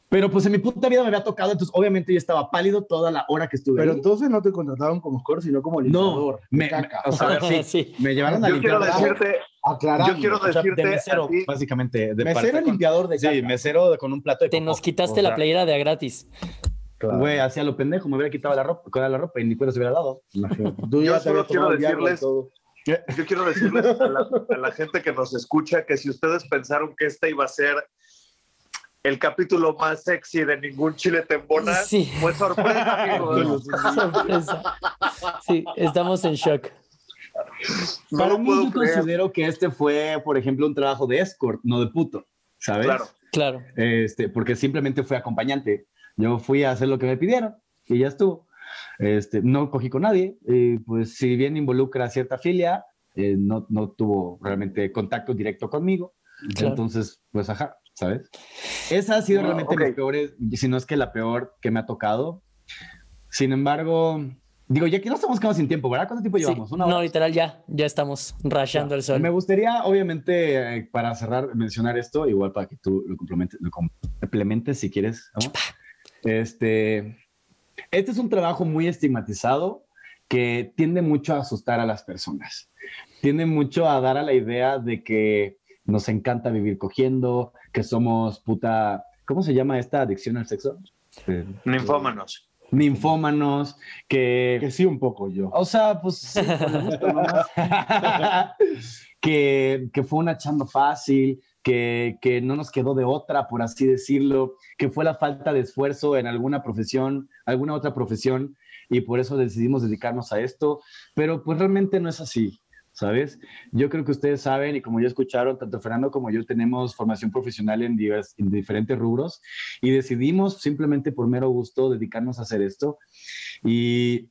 Pero pues en mi puta vida me había tocado, entonces obviamente yo estaba pálido toda la hora que estuve Pero ahí. entonces no te contrataron como score, sino como No, limpiador. de me, o sea, sí, Sí. me llevaron a Yo limpiar quiero la- decirte, Aclarando. yo quiero o sea, de decirte mesero, ti- básicamente. De Mesero parte- limpiador de Sí, caca. mesero con un plato de Te popó. nos quitaste O la sea, playera de a gratis. Claro. Güey, hacía lo pendejo, me hubiera quitado la ropa, con la ropa y ni cuero se hubiera dado. Tú Yo solo quiero decirles-. Yo quiero decirles a la, a la gente que nos escucha que si ustedes pensaron que este iba a ser el capítulo más sexy de ningún chile tembona, Sí. fue sorpresa, amigos. Sorpresa. Sí, estamos en shock. No Para mí yo creer. considero que este fue, por ejemplo, un trabajo de escort, no de puto, ¿sabes? Claro. Claro. Este, porque simplemente fui acompañante. Yo fui a hacer lo que me pidieron y ya estuvo. Este, no cogí con nadie. y, pues si bien involucra cierta filia, eh, no, no tuvo realmente contacto directo conmigo. Claro. Entonces, pues ajá, ¿sabes? Esa ha sido No, realmente ok. mis peores, si no es que la peor que me ha tocado. Sin embargo, digo, ya que no estamos quedando sin tiempo, ¿verdad? ¿Cuánto tiempo Sí. llevamos? ¿Una No, hora? literal, ya. Ya estamos rayando el sol. Me gustaría, obviamente, eh, para cerrar, mencionar esto, igual para que tú lo complementes, lo complementes si quieres. ¿no? Este, este es un trabajo muy estigmatizado que tiende mucho a asustar a las personas. Tiende mucho a dar a la idea de que nos encanta vivir cogiendo, que somos puta. ¿Cómo se llama esta adicción al sexo? Eh, Ninfómanos. ninfómanos, que Que sí, un poco yo. o sea, pues sí, gusto que fue una chamba fácil, que, no nos quedó de otra, por así decirlo, que fue la falta de esfuerzo en alguna profesión, alguna otra profesión, y por eso decidimos dedicarnos a esto, pero pues realmente no es así. ¿Sabes? Yo creo que ustedes saben y como ya escucharon, tanto Fernando como yo tenemos formación profesional en, divers- en diferentes rubros y decidimos simplemente por mero gusto dedicarnos a hacer esto. Y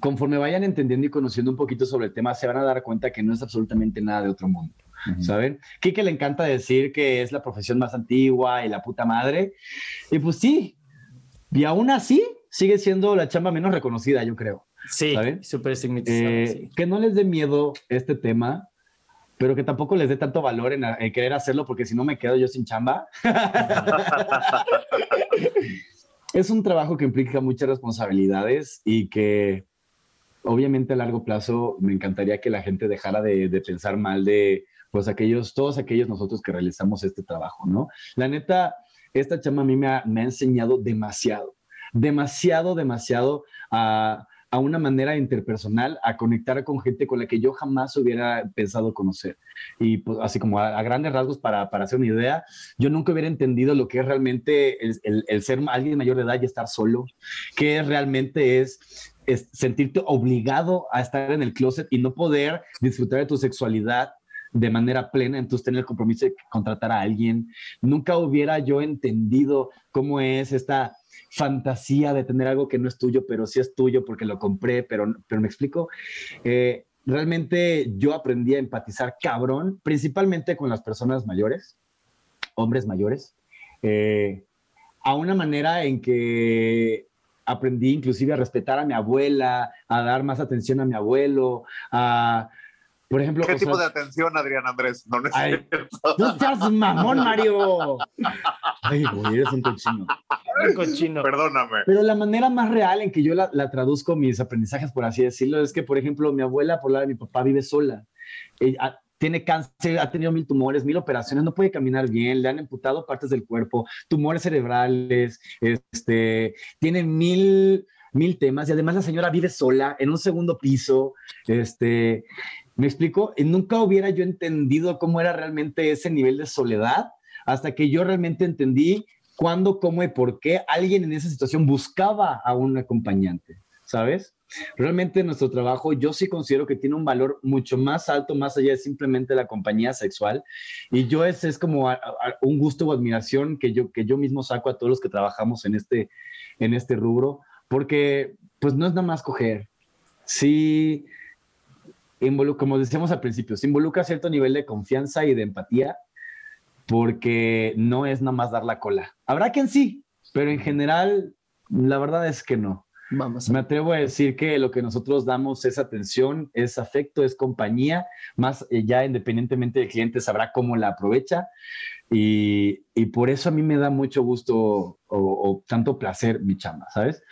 conforme vayan entendiendo y conociendo un poquito sobre el tema, se van a dar cuenta que no es absolutamente nada de otro mundo. ¿Saben? Kike le encanta decir que es la profesión más antigua y la puta madre. Y pues sí. Y aún así, sigue siendo la chamba menos reconocida, yo creo. Sí, súper. Eh, sí. Que no les dé miedo este tema, pero que tampoco les dé tanto valor en, en querer hacerlo, porque si no me quedo yo sin chamba. es un trabajo que implica muchas responsabilidades y que obviamente a largo plazo me encantaría que la gente dejara de, de pensar mal de pues aquellos, todos aquellos nosotros que realizamos este trabajo, ¿no? La neta, esta chama a mí me ha, me ha enseñado demasiado, demasiado, demasiado a, a una manera interpersonal, a conectar con gente con la que yo jamás hubiera pensado conocer. Y pues, así como a, grandes rasgos, para, para hacer una idea, yo nunca hubiera entendido lo que es realmente el, el- el ser alguien mayor de edad y estar solo, que realmente es, es sentirte obligado a estar en el closet y no poder disfrutar de tu sexualidad de manera plena, entonces tener el compromiso de contratar a alguien. Nunca hubiera yo entendido cómo es esta fantasía de tener algo que no es tuyo, pero sí es tuyo porque lo compré, pero, pero me explico. Eh, realmente yo aprendí a empatizar cabrón, principalmente con las personas mayores, hombres mayores, eh, a una manera en que aprendí inclusive a respetar a mi abuela, a dar más atención a mi abuelo, a, por ejemplo... ¿Qué o tipo sea, de atención, Adrián Andrés? No, no es Ay, seas mamón, Mario. Ay, güey, eres un cochino. cochino. Perdóname. Pero la manera más real en que yo la, la traduzco mis aprendizajes, por así decirlo, es que, por ejemplo, mi abuela, por la de mi papá, vive sola. Ella, tiene cáncer, ha tenido mil tumores, mil operaciones, no puede caminar bien, le han amputado partes del cuerpo, tumores cerebrales, este, tiene mil, mil temas y además la señora vive sola en un segundo piso, este, ¿me explico? Y nunca hubiera yo entendido cómo era realmente ese nivel de soledad hasta que yo realmente entendí cuándo, cómo y por qué alguien en esa situación buscaba a un acompañante, ¿sabes? Realmente nuestro trabajo yo sí considero que tiene un valor mucho más alto, más allá de simplemente la compañía sexual. Y yo ese es como un gusto o admiración que yo, que yo mismo saco a todos los que trabajamos en este, en este rubro, porque pues no es nada más coger. Sí, como decíamos al principio, se involucra cierto nivel de confianza y de empatía, porque no es nada más dar la cola. Habrá quien sí, pero en general, la verdad es que no. Vamos. Me atrevo a decir que lo que nosotros damos es atención, es afecto, es compañía, más eh, ya independientemente del cliente sabrá cómo la aprovecha y, y por eso a mí me da mucho gusto o, o tanto placer mi chamba, ¿sabes?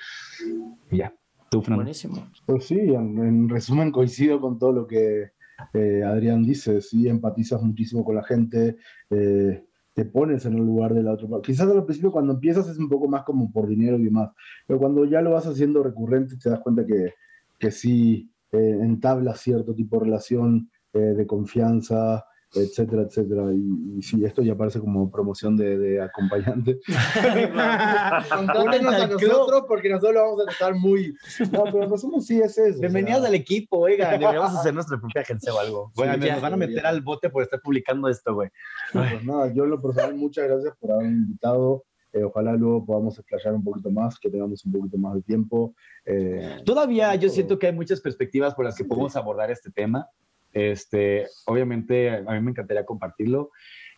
Y ya, tú, Fran. Buenísimo. Pues sí, en, en resumen coincido con todo lo que eh, Adrián dice, sí, empatizas muchísimo con la gente, eh, te pones en el lugar de la otra parte. Quizás al principio cuando empiezas es un poco más como por dinero y demás, pero cuando ya lo vas haciendo recurrente te das cuenta que, que sí eh, entablas cierto tipo de relación eh, de confianza, etcétera, etcétera. Y, y sí, esto ya parece como promoción de, de acompañante. Contáctenos a nosotros porque nosotros lo vamos a tratar muy... No, pero nosotros sí es eso. o Bienvenidos sea. al equipo, oigan, deberíamos hacer nuestra propia agencia o algo. Sí, Güey, ya, nos van a meter ya. al bote por estar publicando esto, güey. Pues nada, yo en lo personal, muchas gracias por haberme invitado. Eh, ojalá luego podamos explayar un poquito más, que tengamos un poquito más de tiempo. Eh, Todavía yo siento que hay muchas perspectivas por las que podemos abordar este tema. Este, obviamente, a mí me encantaría compartirlo.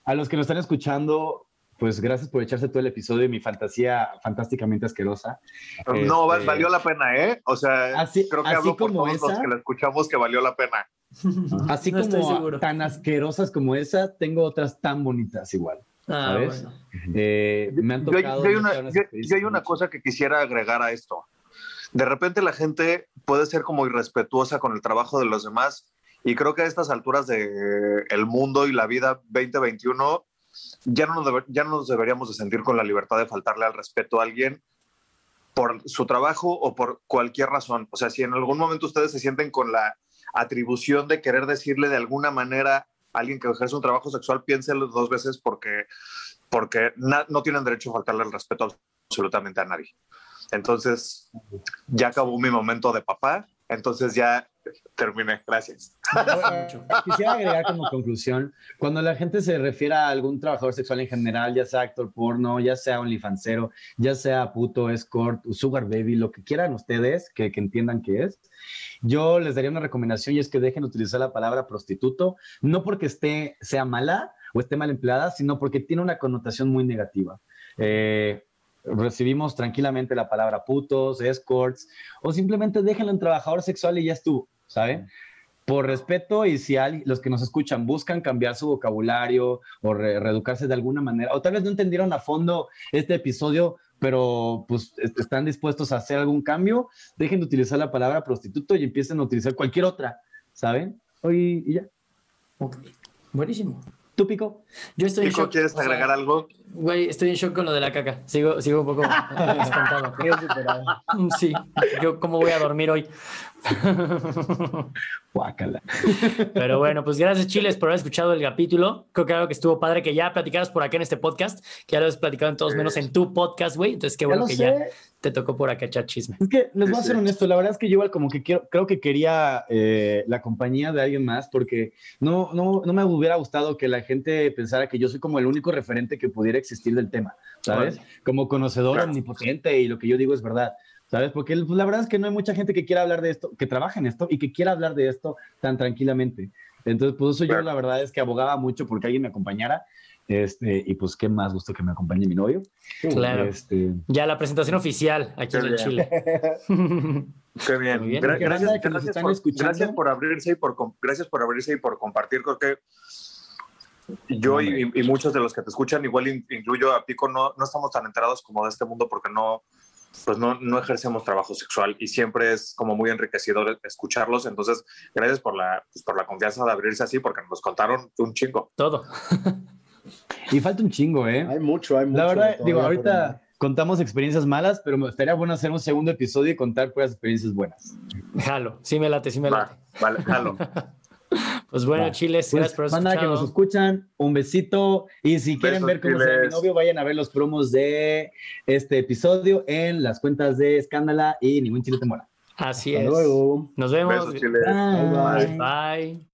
A los que nos están escuchando, pues gracias por echarse todo el episodio de mi fantasía fantásticamente asquerosa. No, Este, valió la pena, ¿eh? O sea, Así- creo que así hablo por como todos los esa. que la escuchamos que valió la pena. Así No como tan asquerosas como esa, tengo otras tan bonitas igual. Ah, ¿Sabes? bueno. Eh, me han Yo, hay- tocado. yo hay muchas una, yo- yo hay una cosa que quisiera agregar a esto. De repente la gente puede ser como irrespetuosa con el trabajo de los demás y creo que a estas alturas del el mundo y la vida 2021 ya no, nos ya no nos deberíamos de sentir con la libertad de faltarle al respeto a alguien por su trabajo o por cualquier razón. O sea, si en algún momento ustedes se sienten con la atribución de querer decirle de alguna manera a alguien que ejerce un trabajo sexual, piénselo dos veces porque, porque no tienen derecho a faltarle el respeto absolutamente a nadie. Entonces, ya acabó mi momento de papá, entonces ya terminé. Gracias. Quisiera agregar como conclusión, cuando la gente se refiere a algún trabajador sexual en general, ya sea actor porno, ya sea onlyfansero, ya sea puto, escort, sugar baby, lo que quieran ustedes que, que entiendan que es, yo les daría una recomendación y es que dejen utilizar la palabra prostituto, no porque esté, sea mala o esté mal empleada, sino porque tiene una connotación muy negativa. Eh, recibimos tranquilamente la palabra putos, escorts, o simplemente déjenlo en trabajador sexual y ya estuvo, ¿saben? Por respeto y si al- los que nos escuchan buscan cambiar su vocabulario o re- reeducarse de alguna manera, o tal vez no entendieron a fondo este episodio, pero pues est- están dispuestos a hacer algún cambio, dejen de utilizar la palabra prostituto y empiecen a utilizar cualquier otra, ¿saben? Y, y ya. Ok. Buenísimo. ¿Tú, Pico? Yo estoy en Pico, shock. ¿quieres o sea, agregar algo? Güey, estoy en shock con lo de la caca. Sigo, sigo un poco espantado. Mm, Sí, yo cómo voy a dormir hoy. Guácala. Pero bueno, pues gracias Chiles por haber escuchado el capítulo. Creo que algo que estuvo padre que ya platicaras por acá en este podcast, que ya lo has platicado en todos menos en tu podcast, güey. Entonces qué bueno que sé. ya te tocó por acá echar chisme. Es que les voy a ser honesto, la verdad es que yo igual como que quiero, creo que quería eh, la compañía de alguien más porque no, no, no me hubiera gustado que la gente pensara que yo soy como el único referente que pudiera existir del tema, ¿sabes? Como conocedor Claro. omnipotente y lo que yo digo es verdad, ¿sabes? Porque pues, la verdad es que no hay mucha gente que quiera hablar de esto, que trabaje en esto y que quiera hablar de esto tan tranquilamente. Entonces, pues eso yo la verdad es que abogaba mucho porque alguien me acompañara. Este, y pues qué más gusto que me acompañe mi novio. Claro. Este, Ya la presentación oficial aquí Qué en. Chile. Qué bien. Muy bien. Gra- gracias, banda que nos gracias están por, escuchando. gracias por abrirse y por gracias por abrirse y por compartir. Creo que yo y, y muchos de los que te escuchan, igual in- incluyo a Pico, no, no estamos tan enterados como de este mundo porque no, pues no, no ejercemos trabajo sexual y siempre es como muy enriquecedor escucharlos. Entonces, gracias por la, pues por la confianza de abrirse así porque nos contaron un chingo. Todo. y falta un chingo, ¿eh? Hay mucho, hay mucho. La verdad, digo, ahorita contamos experiencias malas, pero me estaría bueno hacer un segundo episodio y contar puras experiencias buenas. Jalo, sí me late, sí me late. Va, vale, jalo. Pues bueno, Va. Chiles, Pues, gracias por banda que nos escuchan, un besito. Y si quieren Besos, ver cómo se ve mi novio, vayan a ver los promos de este episodio en las cuentas de Escándala y Ningún Chile te muera. Así Hasta es. luego. Nos vemos. Besos, Chile. Bye. Bye.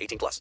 18 plus.